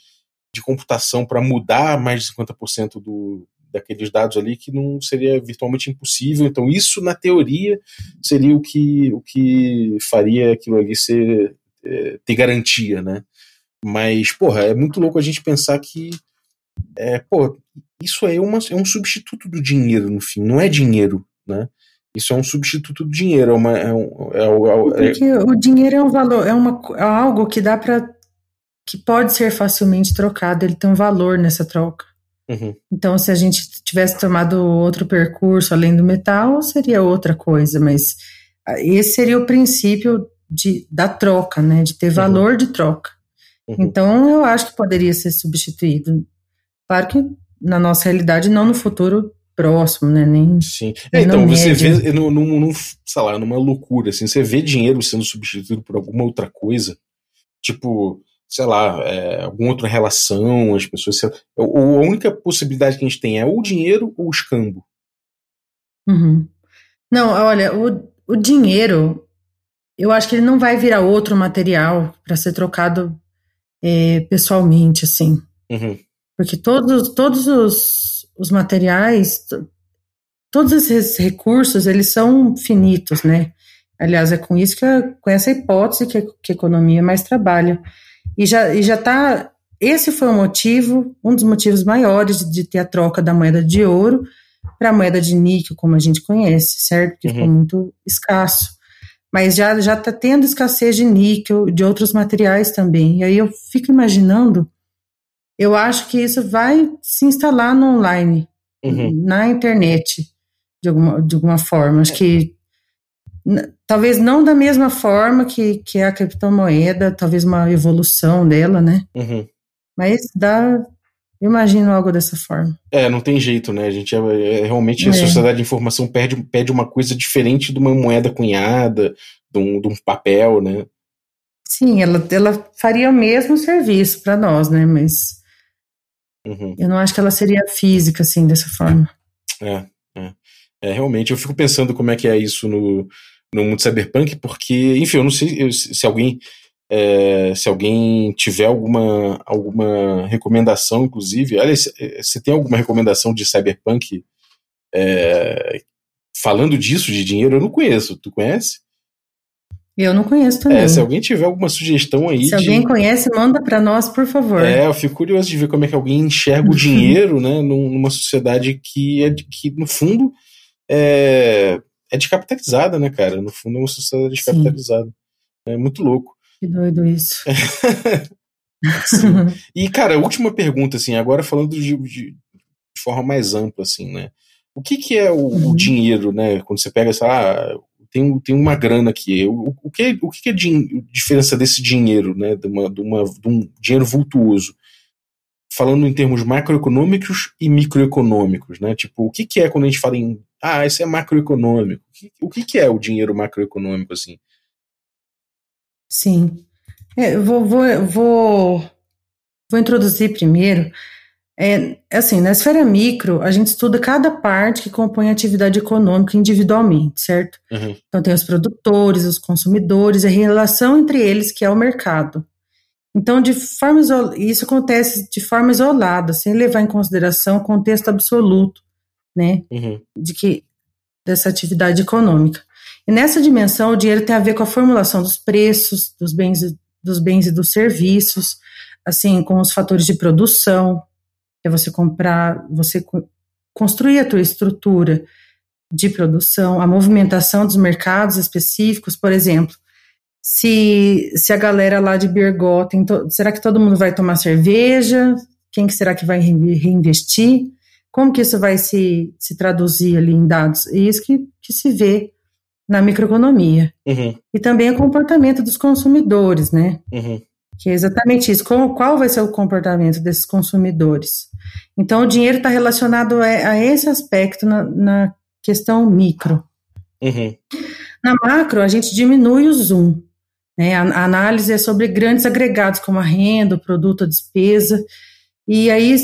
de computação para mudar mais de 50% do, daqueles dados ali que não seria virtualmente impossível. Então, isso, na teoria, seria o que, o que faria aquilo ali ser, é, ter garantia, né? Mas, porra, é muito louco a gente pensar que, é, pô, isso aí é, uma, é um substituto do dinheiro, no fim. Não é dinheiro, né? Isso é um substituto do dinheiro. É, uma, é, um, é, é- é- o dinheiro é um valor, é, uma, é algo que dá para que pode ser facilmente trocado, ele tem um valor nessa troca. Uhum. Então, se a gente tivesse tomado outro percurso além do metal, seria outra coisa, mas ah, esse seria o princípio de, da troca, né? De ter valor de troca. Uhum. Então, eu acho que poderia ser substituído. Claro que na nossa realidade, não no futuro próximo, né? Nem Sim. É, então, você médio. vê, num, num, num, sei lá, numa loucura, assim, você vê dinheiro sendo substituído por alguma outra coisa, tipo, sei lá, é, alguma outra relação, as pessoas. sei ou, ou a única possibilidade que a gente tem é ou o dinheiro ou o escambo. Uhum. Não, olha, o, o dinheiro, eu acho que ele não vai virar outro material para ser trocado é, pessoalmente, assim. Uhum. Porque todos, todos os, os materiais, to- todos esses recursos, eles são finitos, né? Aliás, é com isso que, com essa hipótese que, a- que a economia mais trabalha. E já, e já tá, esse foi o motivo, um dos motivos maiores de, de ter a troca da moeda de ouro para a moeda de níquel, como a gente conhece, certo? Ficou Uhum. muito escasso. Mas já já está tendo escassez de níquel, de outros materiais também. E aí eu fico imaginando, eu acho que isso vai se instalar no online, Uhum. na internet, de alguma, de alguma forma. Acho que n- talvez não da mesma forma que, que é a criptomoeda, talvez uma evolução dela, né? Uhum. Mas dá, eu imagino algo dessa forma. É, não tem jeito, né? A gente é, é- realmente a É. sociedade de informação pede, pede uma coisa diferente de uma moeda cunhada, de um, de um papel, né? Sim, ela, ela faria o mesmo serviço para nós, né? Mas Uhum. eu não acho que ela seria física, assim, dessa forma. É, é. É, realmente, eu fico pensando como é que é isso no, no mundo cyberpunk, porque, enfim, eu não sei se alguém é, se alguém tiver alguma, alguma recomendação, inclusive. Aliás, eh, você tem alguma recomendação de cyberpunk é, falando disso, de dinheiro? Eu não conheço. Tu conhece? Eu não conheço também. É, se alguém tiver alguma sugestão aí Se de. alguém conhece, manda para nós, por favor. É, eu fico curioso de ver como é que alguém enxerga o dinheiro, né, num- numa sociedade que é que no fundo é, é descapitalizada, né, cara? No fundo é uma sociedade descapitalizada. É muito louco. Que doido isso. E cara, última pergunta assim, agora falando de, de- forma mais ampla assim, né? O que que é o, o Uhum. dinheiro, né? Quando você pega, sei lá, tem, tem uma grana aqui. O, o que, o que é din- diferença desse dinheiro, né? De, uma, de, uma, de um dinheiro vultuoso? Falando em termos macroeconômicos e microeconômicos, né? Tipo, o que, que é quando a gente fala em. Ah, isso é macroeconômico. O que, o que, que é o dinheiro macroeconômico, assim? Sim. É, eu vou, vou, vou, vou introduzir primeiro. É, assim, na esfera micro, a gente estuda cada parte que compõe a atividade econômica individualmente, certo? Uhum. Então, tem os produtores, os consumidores, a relação entre eles, que é o mercado. Então, de forma isso acontece de forma isolada, sem levar em consideração o contexto absoluto, né? Uhum. de que dessa atividade econômica. Nessa dimensão, o dinheiro tem a ver com a formulação dos preços dos bens, dos bens e dos serviços, assim, com os fatores de produção, é você comprar, você co- construir a tua estrutura de produção, a movimentação dos mercados específicos, por exemplo, se, se a galera lá de to- será que todo mundo vai tomar cerveja? Quem que será que vai reinve- reinvestir? Como que isso vai se, se traduzir ali em dados? É isso que, que se vê na microeconomia. Uhum. E também o comportamento dos consumidores, né? Uhum. Que é exatamente isso. Qual, qual vai ser o comportamento desses consumidores? Então, o dinheiro está relacionado a, a esse aspecto na, na questão micro. Uhum. Na macro, a gente diminui o zoom. Né? A, a análise é sobre grandes agregados, como a renda, o produto, a despesa. E aí,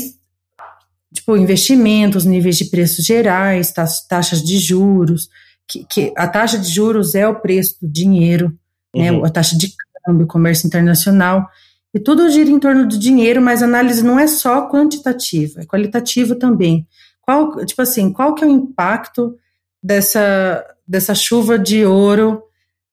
tipo, investimentos, níveis de preços gerais, taxas de juros, que, que, a taxa de juros é o preço do dinheiro, né? uhum. né? A taxa de câmbio, comércio internacional. E tudo gira em torno do dinheiro, mas a análise não é só quantitativa, é qualitativa também. Qual, tipo assim, qual que é o impacto dessa, dessa chuva de ouro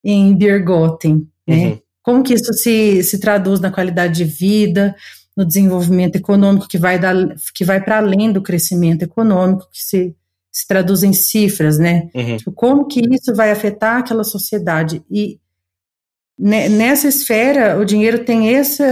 em Birgotten, né? Uhum. Como que isso se, se traduz na qualidade de vida, no desenvolvimento econômico que vai, dar, que vai para além do crescimento econômico, que se, se traduz em cifras, né? Uhum. Tipo, como que isso vai afetar aquela sociedade? E nessa esfera, o dinheiro tem esse,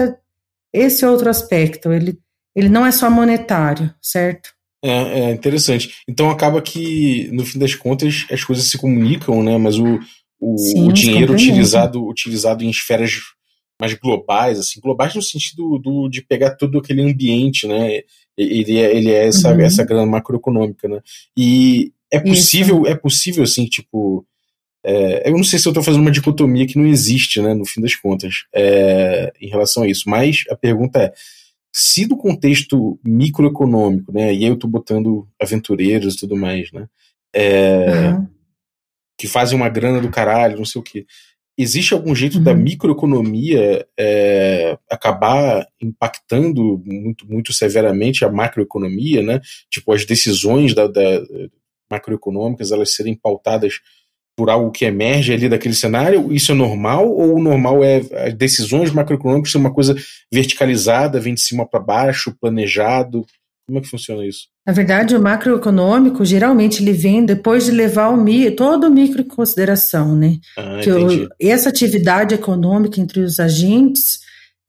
esse outro aspecto, ele, ele não é só monetário, certo? É, é, interessante. Então acaba que, no fim das contas, as coisas se comunicam, né? Mas o, o, Sim, o dinheiro utilizado, utilizado em esferas mais globais, assim, globais no sentido do, de pegar todo aquele ambiente, né? Ele é, ele é essa, uhum. essa grana macroeconômica, né? E é possível, Isso. é possível, assim, tipo. É, eu não sei se eu estou fazendo uma dicotomia que não existe, né, no fim das contas, é, em relação a isso. Mas a pergunta é: se do contexto microeconômico, né, e aí eu estou botando aventureiros e tudo mais, né, é, uhum. que fazem uma grana do caralho, não sei o quê. Existe algum jeito uhum. da microeconomia é, acabar impactando muito, muito severamente a macroeconomia, né? Tipo, as decisões da, da macroeconômicas elas serem pautadas por algo que emerge ali daquele cenário? Isso é normal? Ou o normal é as decisões macroeconômicas ser uma coisa verticalizada, vem de cima para baixo, planejado? Como é que funciona isso? Na verdade, o macroeconômico, geralmente, ele vem depois de levar o mi, todo o micro em consideração, né? Ah, que o, essa atividade econômica entre os agentes,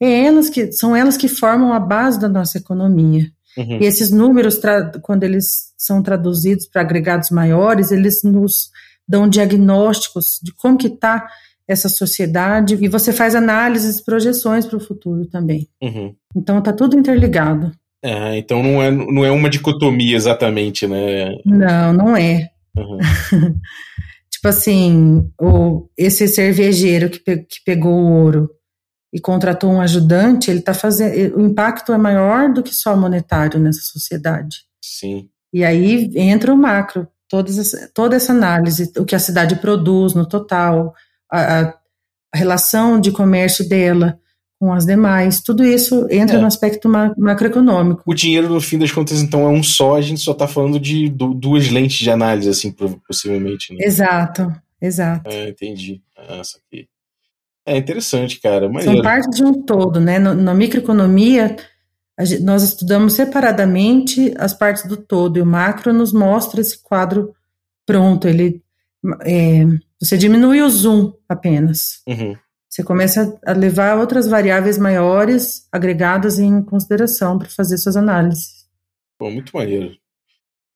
é elas que, são elas que formam a base da nossa economia. Uhum. E esses números, quando eles são traduzidos para agregados maiores, eles nos dão diagnósticos de como que está essa sociedade e você faz análises, projeções para o futuro também. Uhum. Então está tudo interligado. É, então não é, não é uma dicotomia exatamente, né? Não, não é. Uhum. tipo assim, o, esse cervejeiro que, pe, que pegou o ouro e contratou um ajudante, ele está fazendo. O impacto é maior do que só monetário nessa sociedade. Sim. E aí entra o macro todas, toda essa análise, o que a cidade produz no total, a, a relação de comércio dela com as demais, tudo isso entra é. no aspecto ma macroeconômico. O dinheiro, no fim das contas, então, é um só, a gente só está falando de duas lentes de análise, assim, possivelmente. Né? Exato, exato. É, entendi. Ah, essa aqui. É interessante, cara. Maneiro. São parte de um todo, né? No, na microeconomia, gente, nós estudamos separadamente as partes do todo, e o macro nos mostra esse quadro pronto. Ele, é, você diminui o zoom apenas. Uhum. Você começa a levar outras variáveis maiores agregadas em consideração para fazer suas análises. Pô, muito maneiro.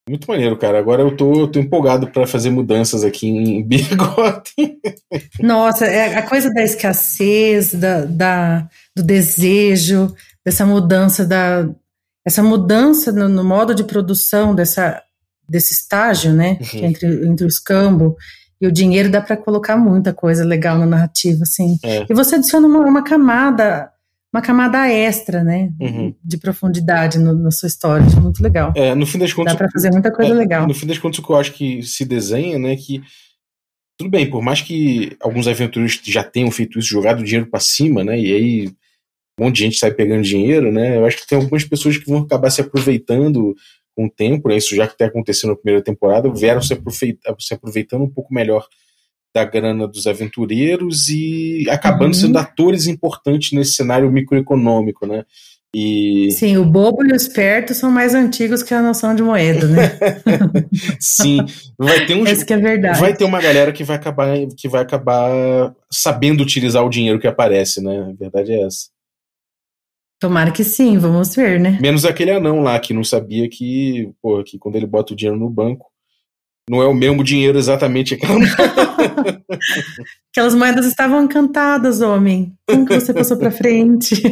Muito maneiro, cara. Agora eu tô, tô empolgado para fazer mudanças aqui em Birgotten. Nossa, é a coisa da escassez, da, da, do desejo, dessa mudança da essa mudança no, no modo de produção dessa desse estágio, né, uhum. entre entre o escambo e o dinheiro dá para colocar muita coisa legal na narrativa, assim. É. E você adiciona uma, uma, camada uma camada extra, né, uhum. de profundidade no, na sua história, é muito legal. É, no fim das contas, dá para fazer muita coisa é, legal. No fim das contas, o que eu acho que se desenha, né, que tudo bem, por mais que alguns aventureiros já tenham feito isso, jogado dinheiro para cima, né, e aí um monte de gente sai pegando dinheiro, né? Eu acho que tem algumas pessoas que vão acabar se aproveitando com o tempo, né? Isso já que está acontecendo na primeira temporada, vieram se, se aproveitando um pouco melhor da grana dos aventureiros e acabando uhum. sendo atores importantes nesse cenário microeconômico, né? E... Sim, o bobo e o esperto são mais antigos que a noção de moeda, né? Sim, vai ter um Esse que é verdade. vai ter uma galera que vai acabar que vai acabar sabendo utilizar o dinheiro que aparece, né? A verdade é essa. Tomara que sim, vamos ver, né? Menos aquele anão lá que não sabia que, pô, que quando ele bota o dinheiro no banco, não é o mesmo dinheiro exatamente aquela Aquelas moedas estavam encantadas, homem. Como que você passou para frente?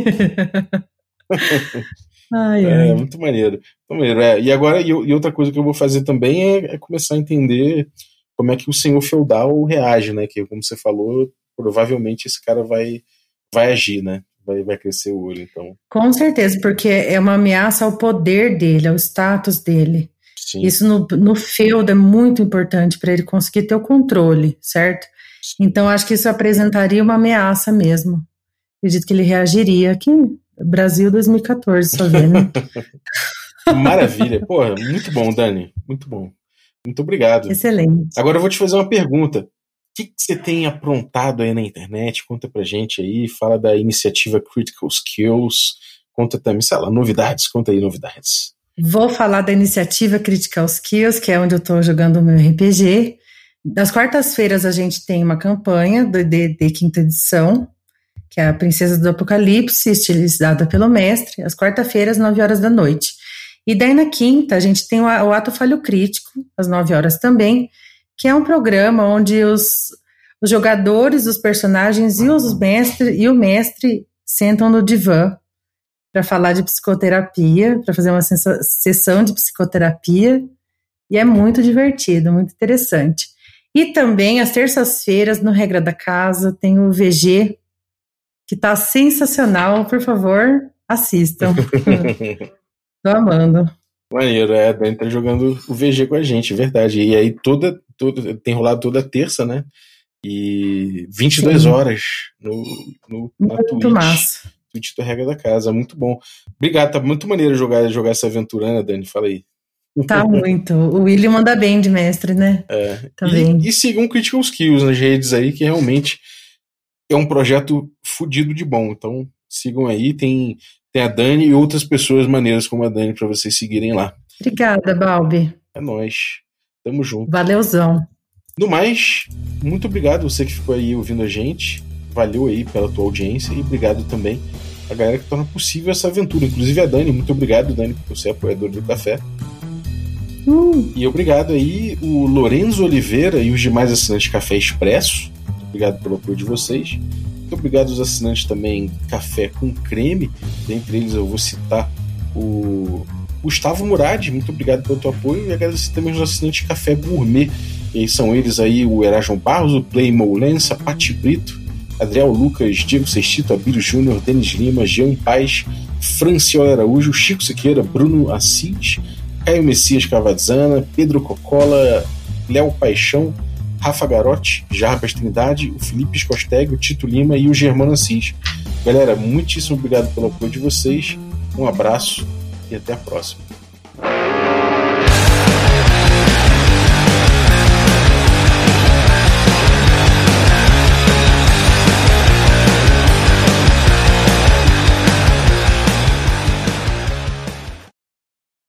ai, é, ai. muito maneiro. Muito maneiro. É, e agora, e, e, outra coisa que eu vou fazer também é, é começar a entender como é que o senhor feudal reage, né? Que, como você falou, provavelmente esse cara vai, vai agir, né? Vai, vai crescer o olho, então. Com certeza, porque é uma ameaça ao poder dele, ao status dele. Sim. Isso no, no feudo é muito importante para ele conseguir ter o controle, certo? Então, acho que isso apresentaria uma ameaça mesmo. Acredito que ele reagiria. Aqui, Brasil 2014, só vendo. né? Maravilha. Porra, muito bom, Dani. Muito bom. Muito obrigado. Excelente. Agora eu vou te fazer uma pergunta. Que, que você tem aprontado aí na internet? Conta pra gente aí. Fala da iniciativa Critical Skills. Conta também, sei lá, novidades. Conta aí novidades. Vou falar da iniciativa Critical Skills, que é onde eu estou jogando o meu RPG. Das quartas-feiras a gente tem uma campanha do D&D quinta edição, que é a Princesa do Apocalipse, estilizada pelo mestre, às quarta-feiras, 9 horas da noite. E daí na quinta a gente tem o Ato Falho Crítico, às 9 horas também, que é um programa onde os, os jogadores, os personagens e os mestres e o mestre sentam no divã para falar de psicoterapia, para fazer uma sessão de psicoterapia, e é muito divertido, muito interessante. E também, às terças-feiras, no Regra da Casa, tem o VG, que está sensacional. Por favor, assistam. Tô amando. Maneiro, é, a Dani tá jogando o VG com a gente, verdade. E aí toda, toda tem rolado toda terça, né? E 22 Sim. horas no, no, na Muito Twitch. massa. Twitch do Regra da Casa, muito bom. Obrigado, tá muito maneiro jogar, jogar essa aventura, né, Dani? Fala aí. Tá muito. O William manda bem de mestre, né? É. Também. E, e sigam Critical Skills nas redes aí, que realmente é um projeto fudido de bom. Então sigam aí, tem, tem a Dani e outras pessoas maneiras como a Dani para vocês seguirem lá. Obrigada, Balbi. É nóis. Tamo junto. Valeuzão. No mais, muito obrigado você que ficou aí ouvindo a gente. Valeu aí pela tua audiência e obrigado também a galera que torna possível essa aventura. Inclusive a Dani, muito obrigado, Dani, por ser apoiador do café. Uh. E obrigado aí o Lorenzo Oliveira e os demais assinantes Café Expresso. Obrigado pelo apoio de vocês. Muito obrigado aos assinantes também Café com Creme. Dentre eles eu vou citar o Gustavo Murad. Muito obrigado pelo teu apoio. E agradecer também os assinantes Café Gourmet. E são eles aí o Erasmo Barros, o Play Moulença, Pati Brito, Adriel Lucas, Diego Sextito, Abílio Júnior, Denis Lima, Jean Paz, Franciola Araújo, Chico Siqueira, Bruno Assis, Caio Messias Cavadzana, Pedro Cocola, Léo Paixão, Rafa Garotti, Jarbas Trindade, o Felipe Escosteg, o Tito Lima e o Germano Assis. Galera, muitíssimo obrigado pelo apoio de vocês, um abraço e até a próxima.